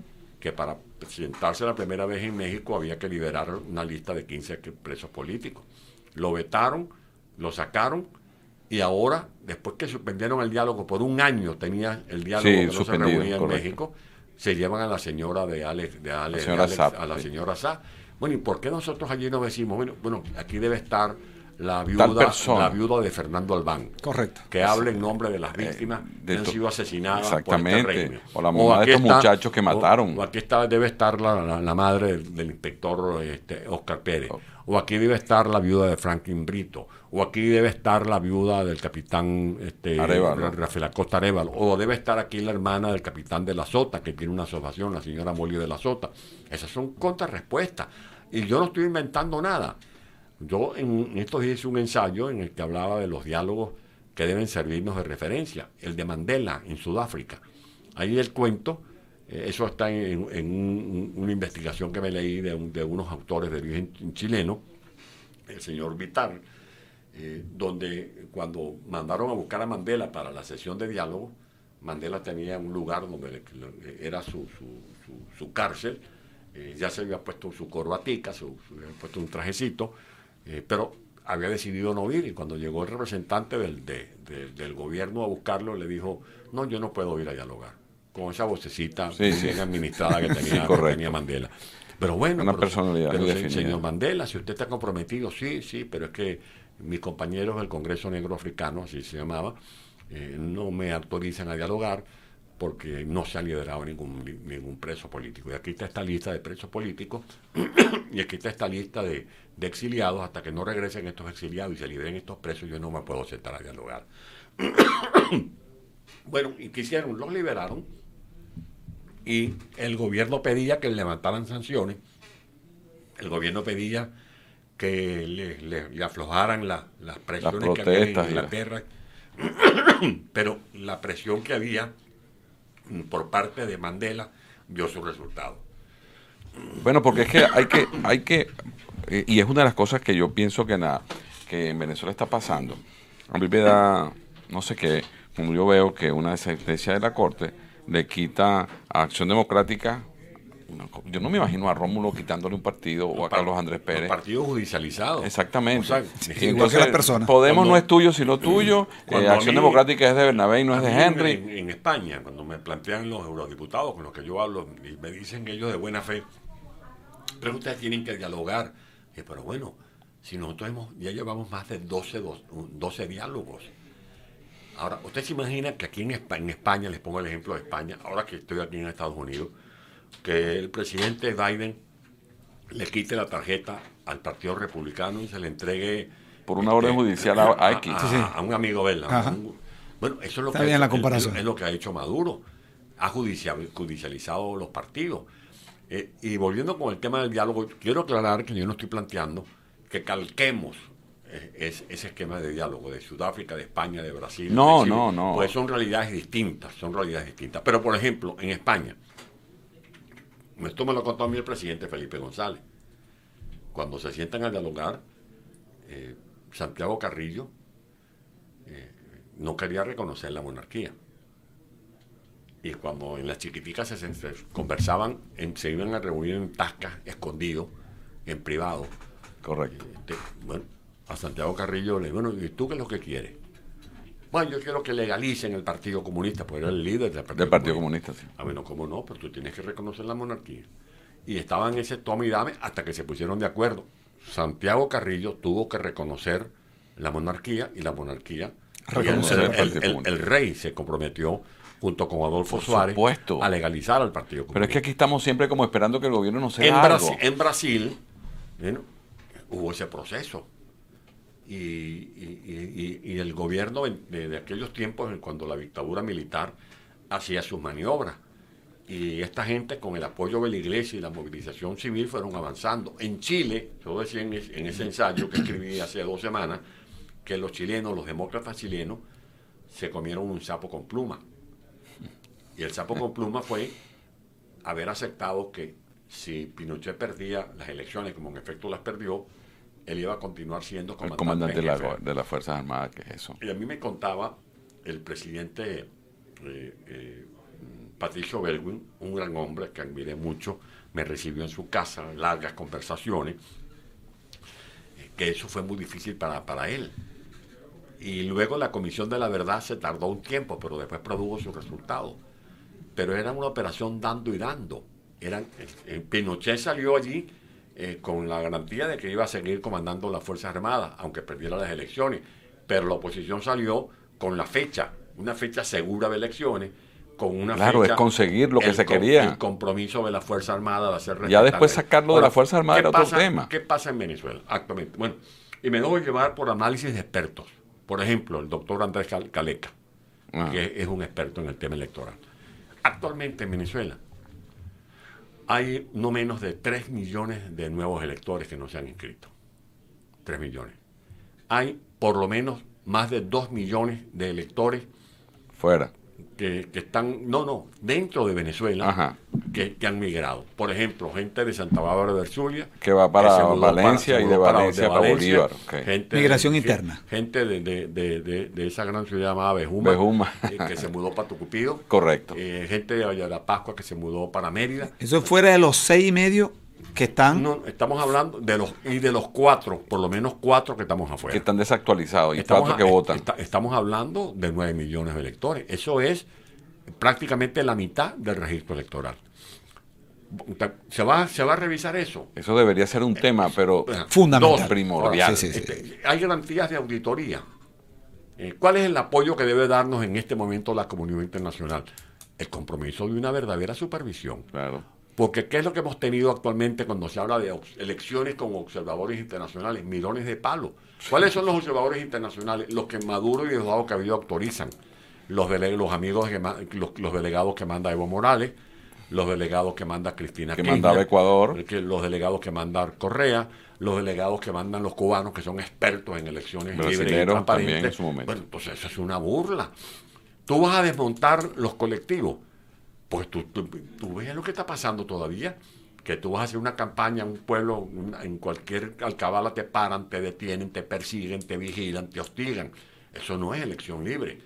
que para presentarse la primera vez en México había que liberar una lista de 15 presos políticos. Lo vetaron, lo sacaron y ahora, después que suspendieron el diálogo por un año, tenía el diálogo que no se reunía en México, se llevan a la señora de Alex, de Alex, a la señora Sá bueno, ¿y por qué nosotros allí no decimos, bueno, bueno aquí debe estar la viuda, la viuda de Fernando Albán. Correcto. Que hable en nombre de las eh, víctimas que han sido asesinadas exactamente, por este O la mamá de estos muchachos que mataron. O, aquí está, debe estar la, madre del, inspector este, Oscar Pérez. Oh. O aquí debe estar la viuda de Franklin Brito. O aquí debe estar la viuda del capitán este, Rafael Acosta Arevalo. O debe estar aquí la hermana del capitán de la Sota, que tiene una asociación, la señora Molly de la Sota. Esas son contrarrespuestas. Y yo no estoy inventando nada. Yo en estos días hice un ensayo en el que hablaba de los diálogos que deben servirnos de referencia. El de Mandela en Sudáfrica. Ahí el cuento, eh, eso está en, una investigación que me leí de, unos autores de origen chileno, el señor Vitar, eh, donde cuando mandaron a buscar a Mandela para la sesión de diálogo, Mandela tenía un lugar donde era su, su, cárcel, eh, ya se había puesto su corbatica, su, había puesto un trajecito, eh, pero había decidido no ir y cuando llegó el representante del, del gobierno a buscarlo le dijo, no, yo no puedo ir a dialogar con esa vocecita Sí, sí. bien administrada que tenía, que tenía Mandela. Pero bueno, Una pero- personalidad pero señor Mandela, si usted está comprometido, sí, sí, pero es que mis compañeros del Congreso Negro Africano, así se llamaba, eh, no me autorizan a dialogar porque no se ha liberado ningún, ningún preso político. Y aquí está esta lista de presos políticos y aquí está esta lista de, de exiliados. Hasta que no regresen estos exiliados y se liberen estos presos, yo no me puedo sentar a dialogar. bueno, ¿y qué hicieron? Los liberaron y el gobierno pedía que levantaran sanciones. El gobierno pedía que le, le- le aflojaran la- las presiones que había en Inglaterra. Pero la presión que había por parte de Mandela dio su resultado. Bueno, porque es que hay que, hay que, eh, y es una de las cosas que yo pienso que, na- que en Venezuela está pasando. A mí me da, no sé qué, como yo veo que una sentencia de la Corte le quita a Acción Democrática, yo no me imagino a Rómulo quitándole un partido o a Carlos Andrés Pérez. partidos judicializados. Exactamente. O sea, entonces, las personas. Podemos Cuando- no es tuyo sino tuyo, eh, Acción mí- Democrática es de Bernabé y no es de Henry. En, en España, cuando me plantean los eurodiputados con los que yo hablo y me dicen ellos de buena fe, pero ustedes tienen que dialogar. Y, pero bueno, si nosotros hemos, ya llevamos más de 12, dos- 12 diálogos. Ahora, ¿usted se imagina que aquí en España, en España, les pongo el ejemplo de España, ahora que estoy aquí en Estados Unidos, que el presidente Biden le quite la tarjeta al Partido Republicano y se le entregue Por una orden judicial a- a X. a, un amigo de él. a Ajá. un- bueno, eso es lo Está que ha bien hecho- la comparación. Es, lo que ha hecho Maduro. Ha judicia- judicializado los partidos. Eh, y volviendo con el tema del diálogo, quiero aclarar que yo no estoy planteando que calquemos eh, es- ese esquema de diálogo de Sudáfrica, de España, de Brasil. No, de Chile. no, no. Pues son realidades distintas, son realidades distintas. Pero, por ejemplo, en España, esto me lo contó a mí el presidente Felipe González. Cuando se sientan a dialogar, eh, Santiago Carrillo eh, no quería reconocer la monarquía. Y cuando en las chiquiticas se, se conversaban, en- se iban a reunir en tascas, escondidos, en privado. Correcto. Este, bueno, a Santiago Carrillo le digo, bueno, ¿y tú qué es lo que quieres? Bueno, yo quiero que legalicen el Partido Comunista, porque era el líder del Partido, Del Partido Comunista, sí. Ah, bueno, ¿cómo no? Pero tú tienes que reconocer la monarquía. Y estaban en ese tome y dame hasta que se pusieron de acuerdo. Santiago Carrillo tuvo que reconocer la monarquía y la monarquía. Reconocer el- el Partido el- el- Comunista. el rey se comprometió junto con Adolfo Por Suárez supuesto. a legalizar al Partido Pero es Comunista. que aquí estamos siempre como esperando que el gobierno nos en, sea algo. Brasil, en Brasil bueno, hubo ese proceso. Y, el gobierno de, aquellos tiempos, cuando la dictadura militar hacía sus maniobras. Y esta gente, con el apoyo de la iglesia y la movilización civil, fueron avanzando. En Chile, yo decía en ese ensayo que escribí hace dos semanas, que los chilenos, los demócratas chilenos, se comieron un sapo con pluma. Y el sapo con pluma fue haber aceptado que si Pinochet perdía las elecciones, como en efecto las perdió, él iba a continuar siendo El comandante, comandante de, la- las Fuerzas Armadas, que es eso. Y a mí me contaba el presidente eh, eh, Patricio Belwin, un gran hombre que admiré mucho, me recibió en su casa, largas conversaciones, que eso fue muy difícil para, para él. Y luego la Comisión de la Verdad se tardó un tiempo, pero después produjo su resultado. Pero era una operación dando y dando. Eran, eh, Pinochet salió allí eh, con la garantía de que iba a seguir comandando las Fuerzas Armadas, aunque perdiera las elecciones. Pero la oposición salió con la fecha, una fecha segura de elecciones, con una Claro, fecha, es conseguir lo que se com- quería. El compromiso de la Fuerza Armada de hacer Ya después sacarlo de la Fuerza Armada ¿qué era otro pasa- tema. ¿Qué pasa en Venezuela actualmente? Bueno, y me dejo llevar por análisis de expertos. Por ejemplo, el doctor Andrés Cal- Caleca, Ah. que es un experto en el tema electoral. Actualmente en Venezuela hay no menos de 3 millones de nuevos electores que no se han inscrito. 3 millones. Hay por lo menos más de 2 millones de electores Fuera. Que, que están, no, no, dentro de Venezuela, Ajá. que, que han migrado. Por ejemplo, gente de Santa Bárbara de Versulia. Que va para Valencia y de Valencia para Bolívar. Gente Migración de- interna. Gente de, de- de- de- de esa gran ciudad llamada Bejuma. Bejuma. eh, que se mudó para Tucupido. Correcto. Eh, gente de Ayala Pascua que se mudó para Mérida. Eso fuera de los seis y medio que están. No, estamos hablando de los y de los cuatro, por lo menos cuatro que estamos afuera. Que están desactualizados y Estamos cuatro que a- votan. esta- estamos hablando de 9 millones de electores. Eso es prácticamente la mitad del registro electoral. Se va, se va a revisar eso. Eso debería ser un tema, pero fundamental. Dos, primordial. Sí, sí, sí. Este, hay garantías de auditoría. Eh, ¿Cuál es el apoyo que debe darnos en este momento la comunidad internacional? El compromiso de una verdadera supervisión. Claro. Porque ¿qué es lo que hemos tenido actualmente cuando se habla de elecciones con observadores internacionales? Mirones de palos. ¿Cuáles son los observadores internacionales? Los que Maduro y Eduardo Cabildo autorizan. Los, los amigos, que los, los delegados que manda Evo Morales, los delegados que manda Cristina Que Kirchner, mandaba Ecuador. que los delegados que manda Correa, los delegados que mandan los cubanos, que son expertos en elecciones libres y transparentes. también en su momento. Bueno, entonces eso es una burla. Tú vas a desmontar los colectivos. Pues tú, tú, tú ves lo que está pasando todavía. Que tú vas a hacer una campaña en un pueblo, una- en cualquier alcabala te paran, te detienen, te persiguen, te vigilan, te hostigan. Eso no es elección libre.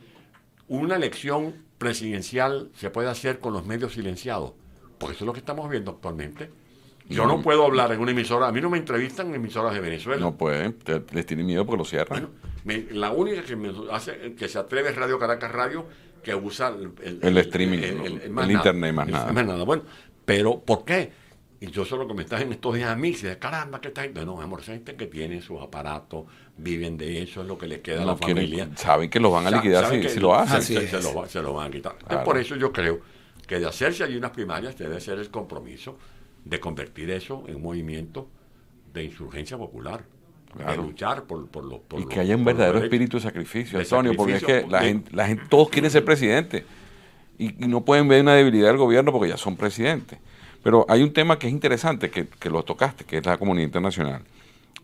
Una elección presidencial se puede hacer con los medios silenciados. Porque eso es lo que estamos viendo actualmente. Yo no puedo hablar en una emisora, a mí no me entrevistan en emisoras de Venezuela. No pueden, te- les tienen miedo porque lo cierran. Bueno, me- la única que, me hace, que se atreve es Radio Caracas Radio, que usa el, El streaming, el internet, más nada. Bueno, pero ¿por qué? Y yo solo que me están en estos días a mí, y de caramba, ¿qué está gente? No, amor, esa gente que tiene sus aparatos, viven de eso, es lo que les queda a la quieren- familia. saben que los van a liquidar si, que si lo hacen. Se, se lo, se lo van a quitar. Entonces, Claro. por eso yo creo que de hacerse allí unas primarias debe ser el compromiso de convertir eso en un movimiento de insurgencia popular. Claro. De luchar por, por los por y los- que haya un verdadero espíritu de sacrificio, De Antonio, porque es que la de- gente, la gente, todos quieren ser presidente y, y no pueden ver una debilidad del gobierno porque ya son presidentes. Pero hay un tema que es interesante, que, que lo tocaste, que es la comunidad internacional.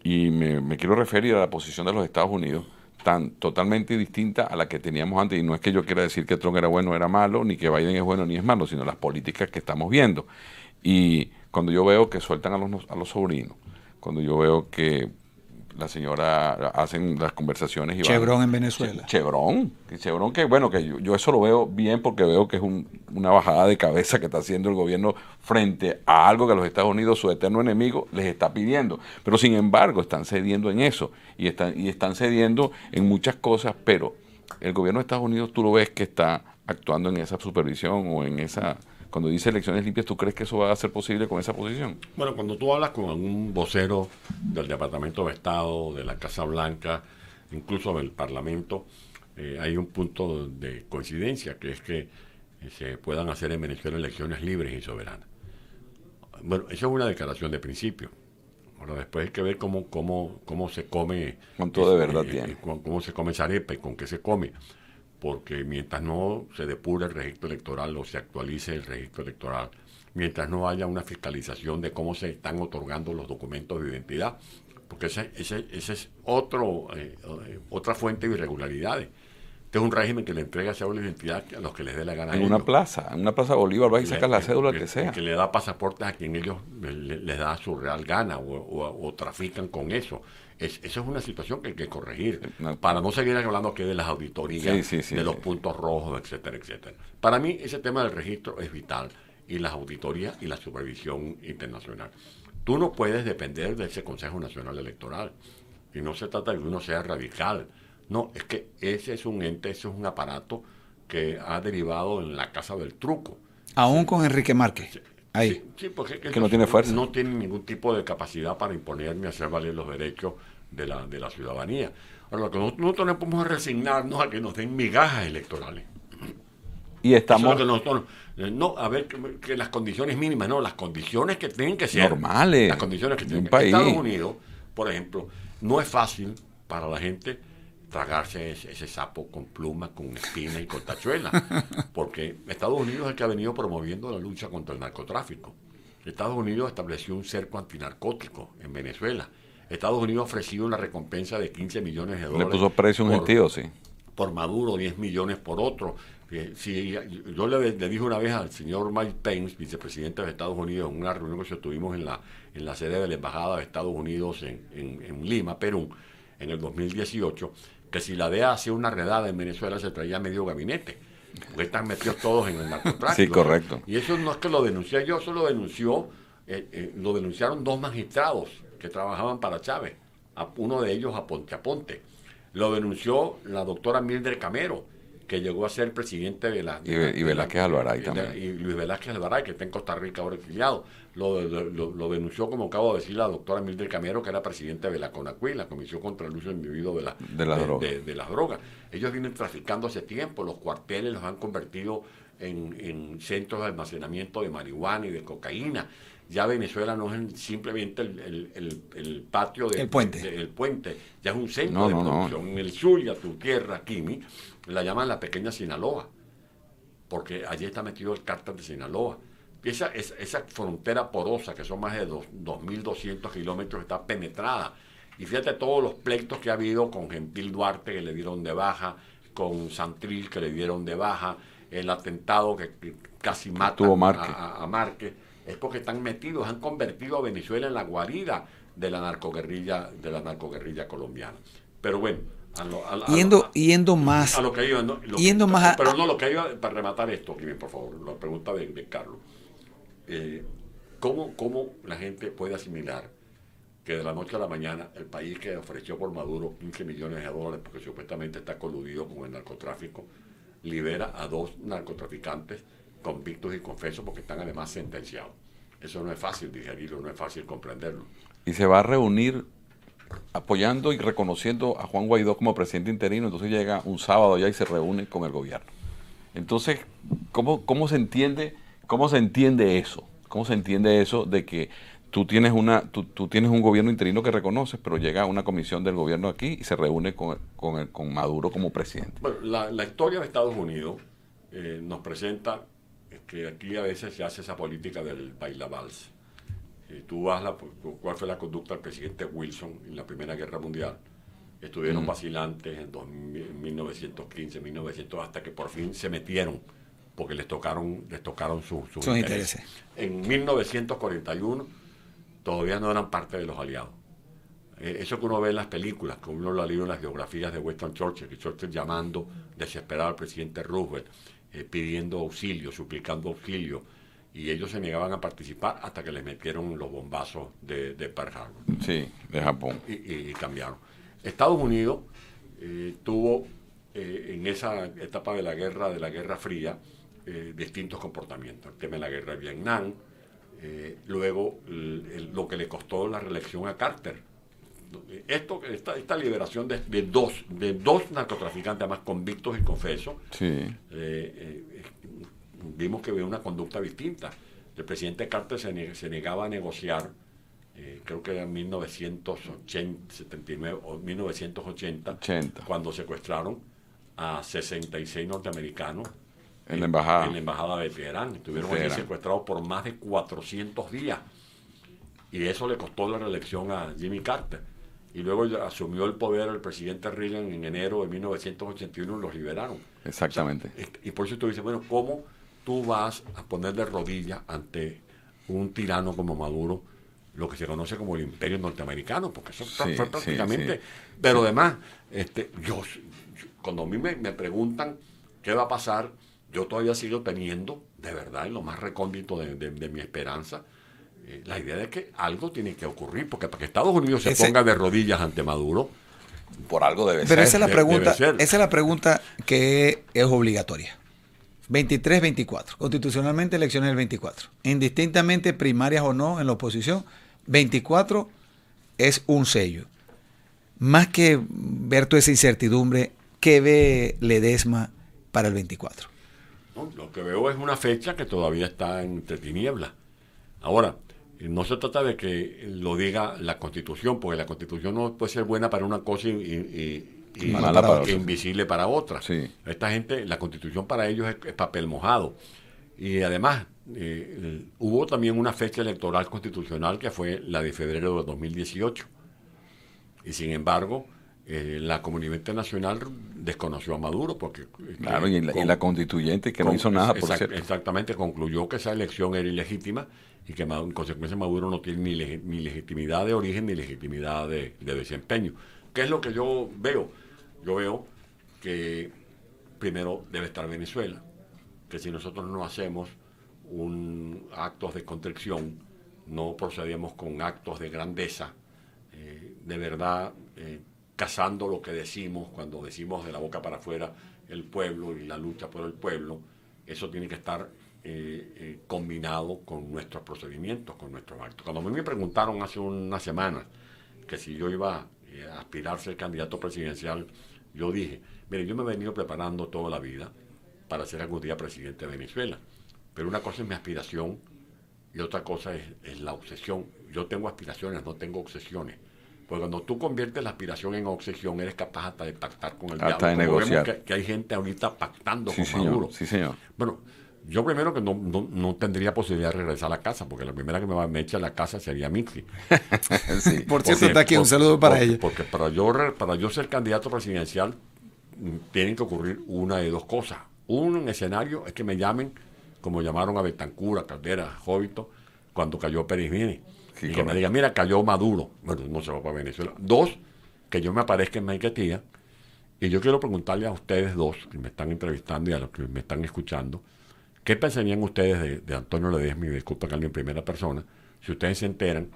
Y me, me quiero referir a la posición de los Estados Unidos, tan totalmente distinta a la que teníamos antes. Y no es que yo quiera decir que Trump era bueno o era malo, ni que Biden es bueno ni es malo, sino las políticas que estamos viendo. Y cuando yo veo que sueltan a los, a los sobrinos, cuando yo veo que la señora hacen las conversaciones y van- Chevron en Venezuela. Che- Chevron, Chevron que bueno, que yo, yo eso lo veo bien porque veo que es un- una bajada de cabeza que está haciendo el gobierno frente a algo que los Estados Unidos, su eterno enemigo, les está pidiendo. Pero sin embargo, están cediendo en eso y están, y están cediendo en muchas cosas, pero el gobierno de Estados Unidos tú lo ves que está actuando en esa supervisión o en esa... Cuando dice elecciones limpias, ¿tú crees que eso va a ser posible con esa posición? Bueno, cuando tú hablas con algún vocero del Departamento de Estado, de la Casa Blanca, incluso del Parlamento, eh, hay un punto de coincidencia, que es que se puedan hacer en Venezuela elecciones libres y soberanas. Bueno, eso es una declaración de principio. Ahora después hay que ver cómo, cómo, cómo se come... Cuánto de eh, verdad eh, tiene. eh, cómo, cómo se come esa arepa y con qué se come. Porque mientras no se depure el registro electoral o se actualice el registro electoral, mientras no haya una fiscalización de cómo se están otorgando los documentos de identidad, porque ese, ese, ese es otro, eh, eh, otra fuente de irregularidades. Este es un régimen que le entrega cédula de identidad a los que les dé la gana. a En una plaza, en una plaza Bolívar, vas y sacas la cédula que, que sea. que le da pasaportes a quien ellos le- le- les da su real gana o, o- o trafican con eso. Es, eso es una situación que hay que corregir No. para no seguir hablando aquí de las auditorías, Sí, sí, sí, de los sí. puntos rojos, etcétera, etcétera. Para mí ese tema del registro es vital y las auditorías y la supervisión internacional. Tú no puedes depender de ese Consejo Nacional Electoral y no se trata de que uno sea radical. No, es que ese es un ente, ese es un aparato que ha derivado en la casa del truco. Aún con Enrique Márquez. Ahí. Sí, sí, porque Que no tiene fuerza. No tiene ningún tipo de capacidad para imponer ni hacer valer los derechos de la, de la ciudadanía. Ahora, lo que nosotros, no podemos resignarnos a que nos den migajas electorales. Y es estamos que nosotros, no, a ver, que, que las condiciones mínimas, no, las condiciones que tienen que ser. Normales Las condiciones que tienen que país. Estados Unidos, por ejemplo, no es fácil para la gente tragarse ese, ese sapo con plumas, con espina y con tachuela, porque Estados Unidos es el que ha venido promoviendo la lucha contra el narcotráfico. Estados Unidos estableció un cerco antinarcótico en Venezuela. Estados Unidos ha ofrecido una recompensa de 15 millones de le dólares. puso precio un gentío, sí. por Maduro, 10 millones por otro. Eh, Si, yo le, le dije una vez al señor Mike Pence, vicepresidente de Estados Unidos, en una reunión que tuvimos en la, en la sede de la Embajada de Estados Unidos en, en- en Lima, Perú, en el 2018, que si la DEA hacía una redada en Venezuela se traía medio gabinete. Porque están metidos todos en el narcotráfico. Sí, correcto. Y eso no es que lo denuncié yo, eso lo denunció, eh, eh, lo denunciaron dos magistrados que trabajaban para Chávez, a- uno de ellos a Ponte a Ponte. Lo denunció la doctora Mildred Camero, que llegó a ser presidente de la... Y, y Velázquez Alvaray también. Y Luis Velázquez Alvaray, que está en Costa Rica ahora exiliado. Lo, lo, denunció, como acabo de decir la doctora Mildred Camero, que era presidente de la CONACUI, la Comisión contra el Uso Indebido de, la, de, la de, las Drogas. Ellos vienen traficando hace tiempo, los cuarteles los han convertido en, en centros de almacenamiento de marihuana y de cocaína ya Venezuela no es simplemente el, el, el, patio del puente. puente, ya es un centro de producción. En el Zulia, tu tierra, Kimi, la llaman la pequeña Sinaloa, porque allí está metido el cártel de Sinaloa. esa, esa, frontera porosa, que son más de 2.200 kilómetros, está penetrada. Y fíjate todos los pleitos que ha habido con Gentil Duarte, que le dieron de baja, con Santril, que le dieron de baja, el atentado que, casi mata a, a Márquez es porque están metidos, han convertido a Venezuela en la guarida de la narcoguerrilla, de la narcoguerrilla colombiana. Pero bueno, a yendo, yendo más. A lo que iba, ¿no? yendo más Pero no, lo que iba, para rematar esto, por favor, la pregunta de, Carlos. Eh, ¿cómo, ¿Cómo la gente puede asimilar que de la noche a la mañana el país que ofreció por Maduro 15 millones de dólares porque supuestamente está coludido con el narcotráfico, libera a dos narcotraficantes convictos y confesos porque están además sentenciados. Eso no es fácil digerirlo, no es fácil comprenderlo. Y se va a reunir apoyando y reconociendo a Juan Guaidó como presidente interino, entonces llega un sábado ya y se reúne con el gobierno. Entonces, ¿cómo, cómo se entiende, cómo se entiende eso? ¿Cómo se entiende eso de que tú tienes una, tú, tienes un gobierno interino que reconoces, pero llega una comisión del gobierno aquí y se reúne con, con, con Maduro como presidente? Bueno, la, historia de Estados Unidos eh, nos presenta que aquí a veces se hace esa política del bailavals. Eh, tú vas la, cuál fue la conducta del presidente Wilson en la Primera Guerra Mundial. Estuvieron mm. vacilantes en, 1915, 1900, hasta que por fin se metieron, porque les tocaron, les tocaron sus, intereses. En 1941 todavía no eran parte de los aliados. Eh, eso que uno ve en las películas, que uno lo ha leído en las biografías de Winston Churchill, que Churchill llamando desesperado al presidente Roosevelt, eh, pidiendo auxilio, suplicando auxilio, y ellos se negaban a participar hasta que les metieron los bombazos de, de Pearl Harbor. Sí, de Japón. Y, cambiaron. Estados Unidos eh, tuvo eh, en esa etapa de la guerra, de la Guerra Fría, distintos comportamientos. El tema de la guerra de Vietnam, luego lo que le costó la reelección a Carter, esto, esta, esta liberación de, dos, de dos narcotraficantes, además convictos y confesos, eh, eh, vimos que había una conducta distinta. El presidente Carter se, negaba a negociar, eh, creo que era en 1979 o 1980, cuando secuestraron a 66 norteamericanos en la embajada, en la embajada de Teherán. Estuvieron allí secuestrados por más de 400 días. Y eso le costó la reelección a Jimmy Carter y luego asumió el poder el presidente Reagan en enero de 1981 y los liberaron. Exactamente. y por eso tú dices, bueno, ¿cómo tú vas a poner de rodillas ante un tirano como Maduro, lo que se conoce como el imperio norteamericano? Porque eso fue prácticamente... Pero además, este, yo, cuando a mí me, preguntan qué va a pasar, yo todavía sigo teniendo, de verdad, en lo más recóndito de mi esperanza, eh, la idea de que algo tiene que ocurrir, porque para que Estados Unidos se ponga de rodillas ante Maduro, por algo debe ser. Pero esa es la pregunta, esa es la pregunta que es obligatoria. 23-24, constitucionalmente elecciones del 24. Indistintamente primarias o no en la oposición, 24 es un sello. Más que ver toda esa incertidumbre, ¿qué ve Ledesma para el 24? lo que veo es una fecha que todavía está entre tinieblas. Ahora, no se trata de que lo diga la Constitución, porque la Constitución no puede ser buena para una cosa y, invisible para otra. Esta gente, la Constitución para ellos es, papel mojado. Y además, eh, hubo también una fecha electoral constitucional que fue la de febrero de 2018. Y sin embargo, eh, la comunidad internacional desconoció a Maduro porque... Eh, claro, y, la, constituyente que no hizo nada, por Exactamente, concluyó que esa elección era ilegítima y que en consecuencia Maduro no tiene ni, legitimidad de origen ni legitimidad de, desempeño. ¿Qué es lo que yo veo? Yo veo que primero debe estar Venezuela, que si nosotros no hacemos un actos de contrición, no procedemos con actos de grandeza, eh, de verdad, eh, cazando lo que decimos cuando decimos de la boca para afuera el pueblo y la lucha por el pueblo, eso tiene que estar eh, eh, combinado con nuestros procedimientos, con nuestros actos. Cuando a mí me preguntaron hace una semana que si yo iba a aspirar a ser candidato presidencial, yo dije, mire, yo me he venido preparando toda la vida para ser algún día presidente de Venezuela, pero una cosa es mi aspiración y otra cosa es, es la obsesión. Yo tengo aspiraciones, no tengo obsesiones. Porque cuando tú conviertes la aspiración en obsesión, eres capaz hasta de pactar con el Hasta de diablo. Como negociar. que, que hay gente ahorita pactando Sí, con señor. Maduro. Sí, señor. Bueno, yo primero que no, no, no tendría posibilidad de regresar a la casa, porque la primera que me, va, me echa a la casa sería. Sí. Por cierto, Porque- está aquí un saludo para por- ella. Porque para yo, re- para yo ser candidato presidencial, mm, tienen que ocurrir una de dos cosas. Uno en escenario es que me llamen, como llamaron a Betancur, a Caldera, a Jóbito, cuando cayó Pérez Mini. Sí, y que me digan, mira, cayó Maduro. Bueno, no se va para Venezuela. Dos, que yo me aparezca en Maiquetía. Y yo quiero preguntarle a ustedes dos, que me están entrevistando y a los que me están escuchando, ¿qué pensarían ustedes de, Antonio Ledesma, y disculpa que en primera persona, si ustedes se enteran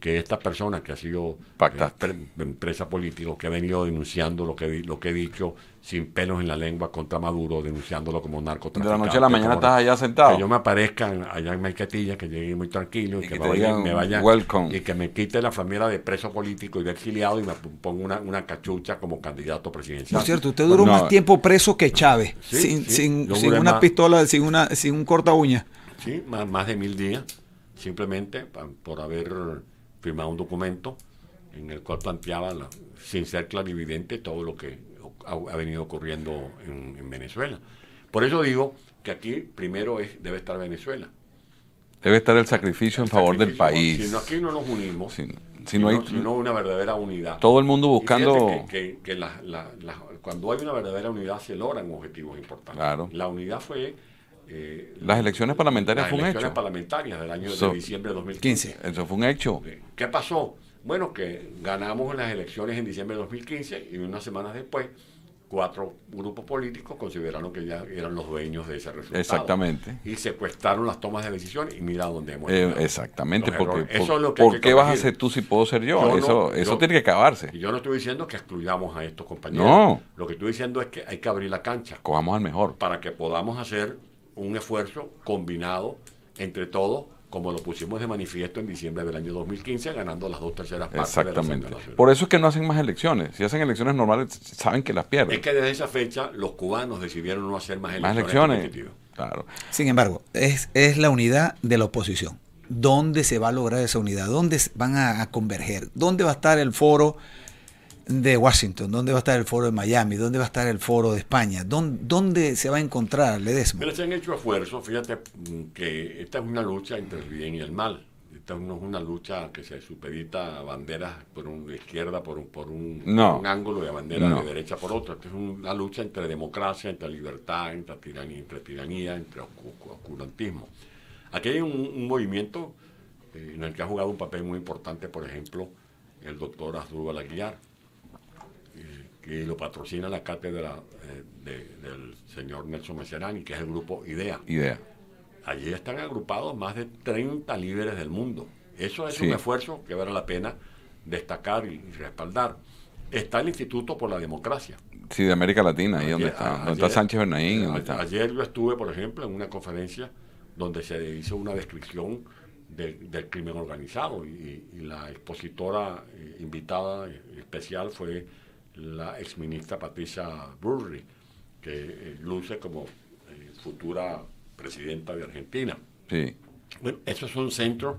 que esta persona que ha sido eh, pre- empresa política, que ha venido denunciando lo que, di- lo que he dicho sin pelos en la lengua contra Maduro, denunciándolo como De narcotraficante. la noche a la mañana estás allá sentado. Que yo me aparezca allá en Maiquetilla, que llegue muy tranquilo y, Y que, que vaya, me vaya- "Welcome". y que me quite la familia de preso político y de exiliado y me ponga una, una cachucha como candidato presidencial. Por cierto, usted duró No. más tiempo preso que Chávez, Sí, sin, sí. sin, sin una más. pistola, sin una, sin un corta uña. Sí, más, más de mil días, simplemente por haber firmado un documento en el cual planteaba, la- sin ser clarividente, todo lo que ha, ha venido ocurriendo en, en Venezuela. Por eso digo que aquí primero es, debe estar Venezuela. Debe estar el sacrificio en favor del país. Si no, aquí no nos unimos, Si, no hay una verdadera unidad. todo el mundo buscando... fíjate que, que- que la- la- la- cuando hay una verdadera unidad se logran objetivos importantes. Claro. La unidad fue... eh, Las elecciones parlamentarias las fue un elecciones hecho. parlamentarias del año So- de diciembre de 2015. Eso fue un hecho. ¿Qué pasó? Bueno, que ganamos las elecciones en diciembre de 2015 y unas semanas después, cuatro grupos políticos consideraron que ya eran los dueños de ese resultado. Exactamente. Y secuestraron las tomas de decisiones y mira dónde hemos Eh, exactamente, porque por, Eso es lo que ¿por que qué vas a ser tú si puedo ser yo? Yo no, eso eso yo- tiene que acabarse. Y yo no estoy diciendo que excluyamos a estos compañeros. No. Lo que estoy diciendo es que hay que abrir la cancha Cojamos al mejor. para que podamos hacer un esfuerzo combinado entre todos, como lo pusimos de manifiesto en diciembre del año 2015, ganando las dos terceras partes de la Exactamente. Por eso es que no hacen más elecciones. Si hacen elecciones normales, saben que las pierden. Es que desde esa fecha los cubanos decidieron no hacer más elecciones. más elecciones. Claro. Sin embargo, es, es la unidad de la oposición. ¿Dónde se va a lograr esa unidad? ¿Dónde van a, a converger? ¿Dónde va a estar el foro de Washington? ¿Dónde va a estar el foro de Miami? ¿Dónde va a estar el foro de España? ¿Dónde, dónde se va a encontrar Ledesma? Pero se han hecho esfuerzos, fíjate mm, que esta es una lucha entre el bien y el mal. Esta no es una lucha que se supedita a banderas por un, de izquierda por un, por un, No. un ángulo y a banderas No. de derecha por otro. Esta es una lucha entre democracia, entre libertad, entre tiranía, entre, tiranía, entre oscu- oscurantismo. Aquí hay un, un movimiento eh, en el que ha jugado un papel muy importante, por ejemplo, el doctor Asdrúbal Aguilar, que lo patrocina la cátedra eh, de- del señor Nelson Messerani, que es el grupo IDEA. Idea. Allí están agrupados más de 30 líderes del mundo. Eso es Sí. un esfuerzo que vale la pena destacar y, y respaldar. Está el Instituto por la Democracia. Sí, de América Latina, ahí donde Ayer- está. a- Donde está ayer- Sánchez Bernaín. está. Ayer yo estuve, por ejemplo, en una conferencia donde se hizo una descripción del, del crimen organizado y, y la expositora eh, invitada eh, especial fue la exministra Patricia Burri, que eh, luce como eh, futura presidenta de Argentina. Sí. Bueno, esos son centros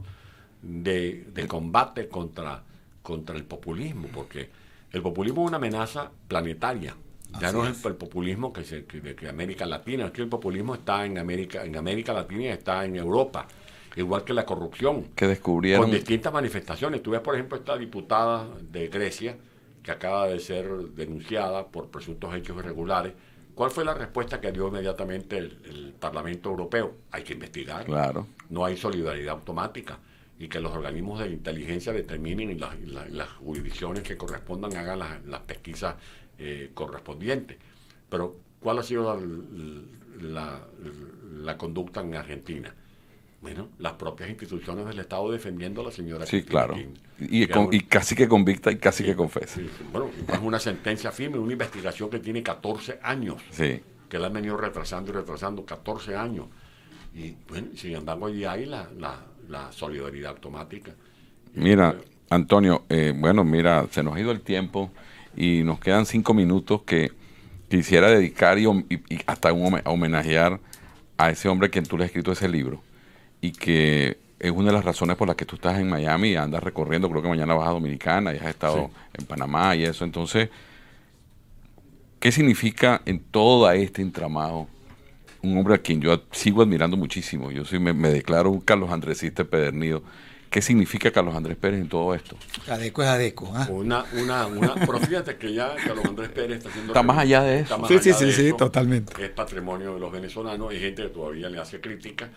de, de combate contra, contra el populismo, porque el populismo es una amenaza planetaria. Ya Así no es. es el populismo que, se, que, de que América Latina, es que el populismo está en América, en América Latina y está en Europa, igual que la corrupción Que descubrieron. con distintas manifestaciones. Tú ves, por ejemplo, esta diputada de Grecia que acaba de ser denunciada por presuntos hechos irregulares. ¿Cuál fue la respuesta que dio inmediatamente el, el Parlamento Europeo? Hay que investigar. Claro. No hay solidaridad automática y que los organismos de inteligencia determinen y las, y las- y las jurisdicciones que correspondan hagan las, las pesquisas eh, correspondientes. Pero, ¿cuál ha sido la, la- la conducta en Argentina? Bueno, las propias instituciones del Estado defendiendo a la señora. Sí, Cristina claro. King. Y, con- y casi que convicta y casi que confesa. Sí, bueno, es una sentencia firme, una investigación que tiene 14 años, Sí. que la han venido retrasando y retrasando 14 años. Y bueno, sin embargo, allí hay la, la, la solidaridad automática. Mira, Antonio, eh, bueno, mira, se nos ha ido el tiempo y nos quedan cinco minutos que quisiera dedicar y, y- y hasta un a homenajear a ese hombre quien tú le has escrito ese libro y que es una de las razones por las que tú estás en Miami y andas recorriendo, creo que mañana vas a Dominicana y has estado en Panamá y eso. Entonces, ¿qué significa en todo este entramado un hombre a quien yo sigo admirando muchísimo? Yo soy, me, me declaro un Carlos Andresista pedernido. ¿Qué significa Carlos Andrés Pérez en todo esto? Adeco es adeco. ¿ah? Una, una, una, pero fíjate que ya Carlos Andrés Pérez está haciendo... Está más allá de eso. Sí, sí, allá sí, sí, totalmente. Es patrimonio de los venezolanos. Hay gente que todavía le hace crítica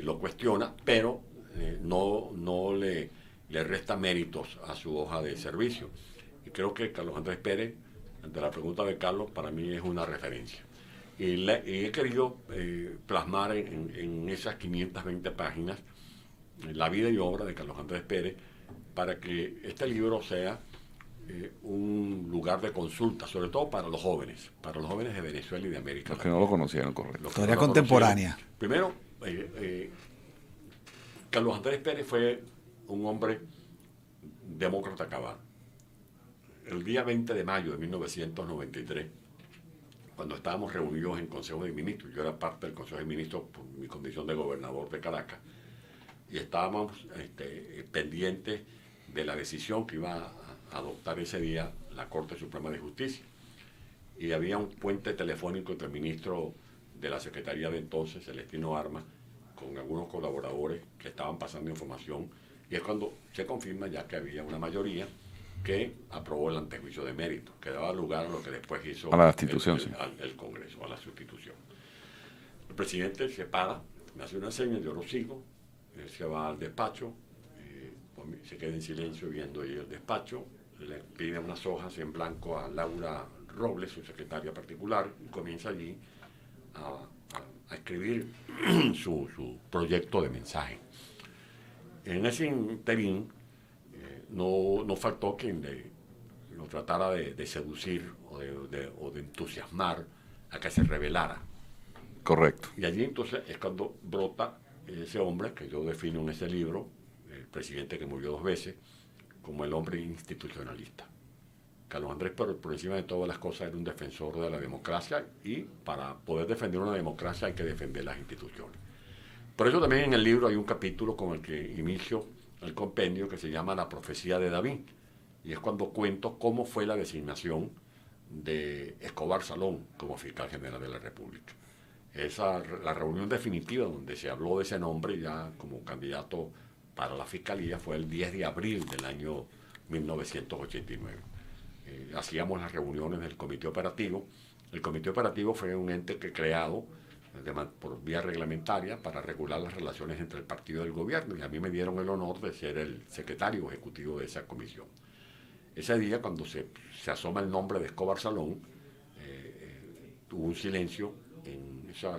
lo cuestiona, pero eh, no, no le, le resta méritos a su hoja de servicio. Y creo que Carlos Andrés Pérez, ante la pregunta de Carlos, para mí es una referencia. Y, le- y he querido eh, plasmar en, en esas 520 páginas eh, la vida y obra de Carlos Andrés Pérez para que este libro sea eh, un lugar de consulta, sobre todo para los jóvenes, para los jóvenes de Venezuela y de América Los que no lo conocieron, correcto. Historia no contemporánea. Primero, eh, eh, Carlos Andrés Pérez fue un hombre demócrata cabal. El día 20 de mayo de 1993, cuando estábamos reunidos en Consejo de Ministros, yo era parte del Consejo de Ministros por mi condición de gobernador de Caracas, y estábamos este, pendientes de la decisión que iba a adoptar ese día la Corte Suprema de Justicia. Y había un puente telefónico entre el ministro de la Secretaría de entonces, Celestino Armas, con algunos colaboradores que estaban pasando información, y es cuando se confirma ya que había una mayoría que aprobó el antejuicio de mérito, que daba lugar a lo que después hizo A la destitución, el, sí. al- el Congreso, a la sustitución. El presidente se para, me hace una seña, yo lo sigo, él se va al despacho, eh, se queda en silencio viendo ahí el despacho, le pide unas hojas en blanco a Laura Robles, su secretaria particular, y comienza allí a, escribir su, su proyecto de mensaje. En ese interín eh, no, no faltó quien le, lo tratara de, de seducir o de, de- o de entusiasmar a que se rebelara. Correcto. Y allí entonces es cuando brota ese hombre que yo defino en ese libro, el presidente que murió dos veces, como el hombre institucionalista. Carlos Andrés, por, por encima de todas las cosas, era un defensor de la democracia y para poder defender una democracia hay que defender las instituciones. Por eso también en el libro hay un capítulo con el que inicio el compendio que se llama La profecía de David. Y es cuando cuento cómo fue la designación de Escobar Salón como fiscal general de la República. Esa, la reunión definitiva donde se habló de ese nombre ya como candidato para la fiscalía fue el 10 de abril del año 1989. Eh, hacíamos las reuniones del comité operativo. El comité operativo fue un ente que creado man- por vía reglamentaria para regular las relaciones entre el partido y el gobierno y a mí me dieron el honor de ser el secretario ejecutivo de esa comisión. Ese día, cuando se, se asoma el nombre de Escobar Salón, eh, eh, hubo un silencio.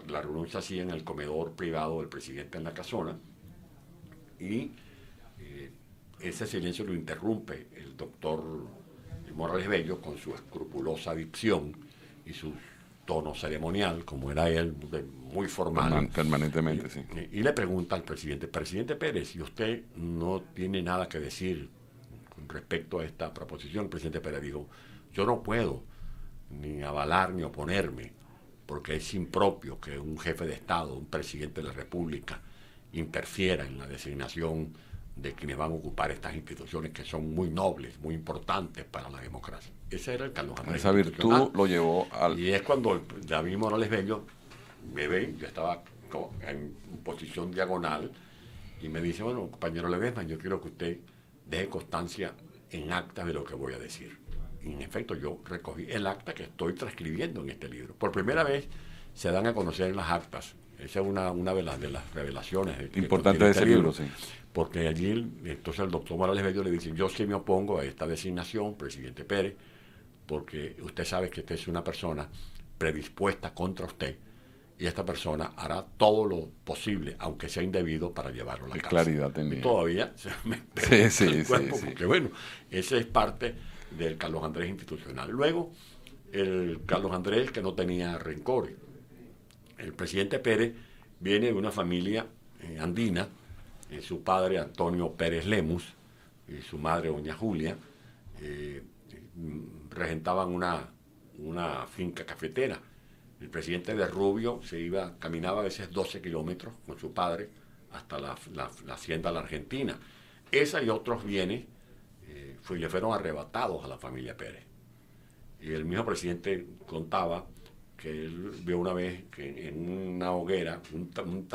La reunión se hacía en el comedor privado del presidente en la casona y eh, ese silencio lo interrumpe el doctor Morales Bello con su escrupulosa dicción y su tono ceremonial, como era él, de- muy formal. Perman- permanentemente, sí. Y, y le pregunta al presidente, presidente Pérez, si usted no tiene nada que decir con respecto a esta proposición, el presidente Pérez dijo, yo no puedo ni avalar ni oponerme, porque es impropio que un jefe de Estado, un presidente de la República, interfiera en la designación de quienes van a ocupar estas instituciones que son muy nobles, muy importantes para la democracia. Ese era el Carlos Andrés Esa virtud lo llevó al... Y es cuando David Morales Bello me ve, yo estaba en posición diagonal, y me dice, bueno, compañero Ledesma, yo quiero que usted deje constancia en acta de lo que voy a decir. Y en efecto, yo recogí el acta que estoy transcribiendo en este libro. Por primera vez se dan a conocer las actas. Esa es una, una de, las, de las revelaciones. que Importante de este ese libro, sí. Porque allí, el- entonces el doctor Morales Bello le dice, yo sí me opongo a esta designación, presidente Pérez, porque usted sabe que usted es una persona predispuesta contra usted y esta persona hará todo lo posible, aunque sea indebido, para llevarlo a la Qué cárcel. claridad tenía. Y todavía se me Sí, sí, el cuerpo, sí. porque bueno, ese es parte del Carlos Andrés institucional. Luego, el Carlos Andrés que no tenía rencores. El presidente Pérez viene de una familia eh, andina, eh, su padre Antonio Pérez Lemus y su madre doña Julia eh, regentaban una, finca cafetera. El presidente de Rubio se iba, caminaba a veces 12 kilómetros con su padre hasta la, hacienda la Argentina. Esa y otros bienes eh, fue- le fueron arrebatados a la familia Pérez. Y el mismo presidente contaba que él vio una vez que en una hoguera un, un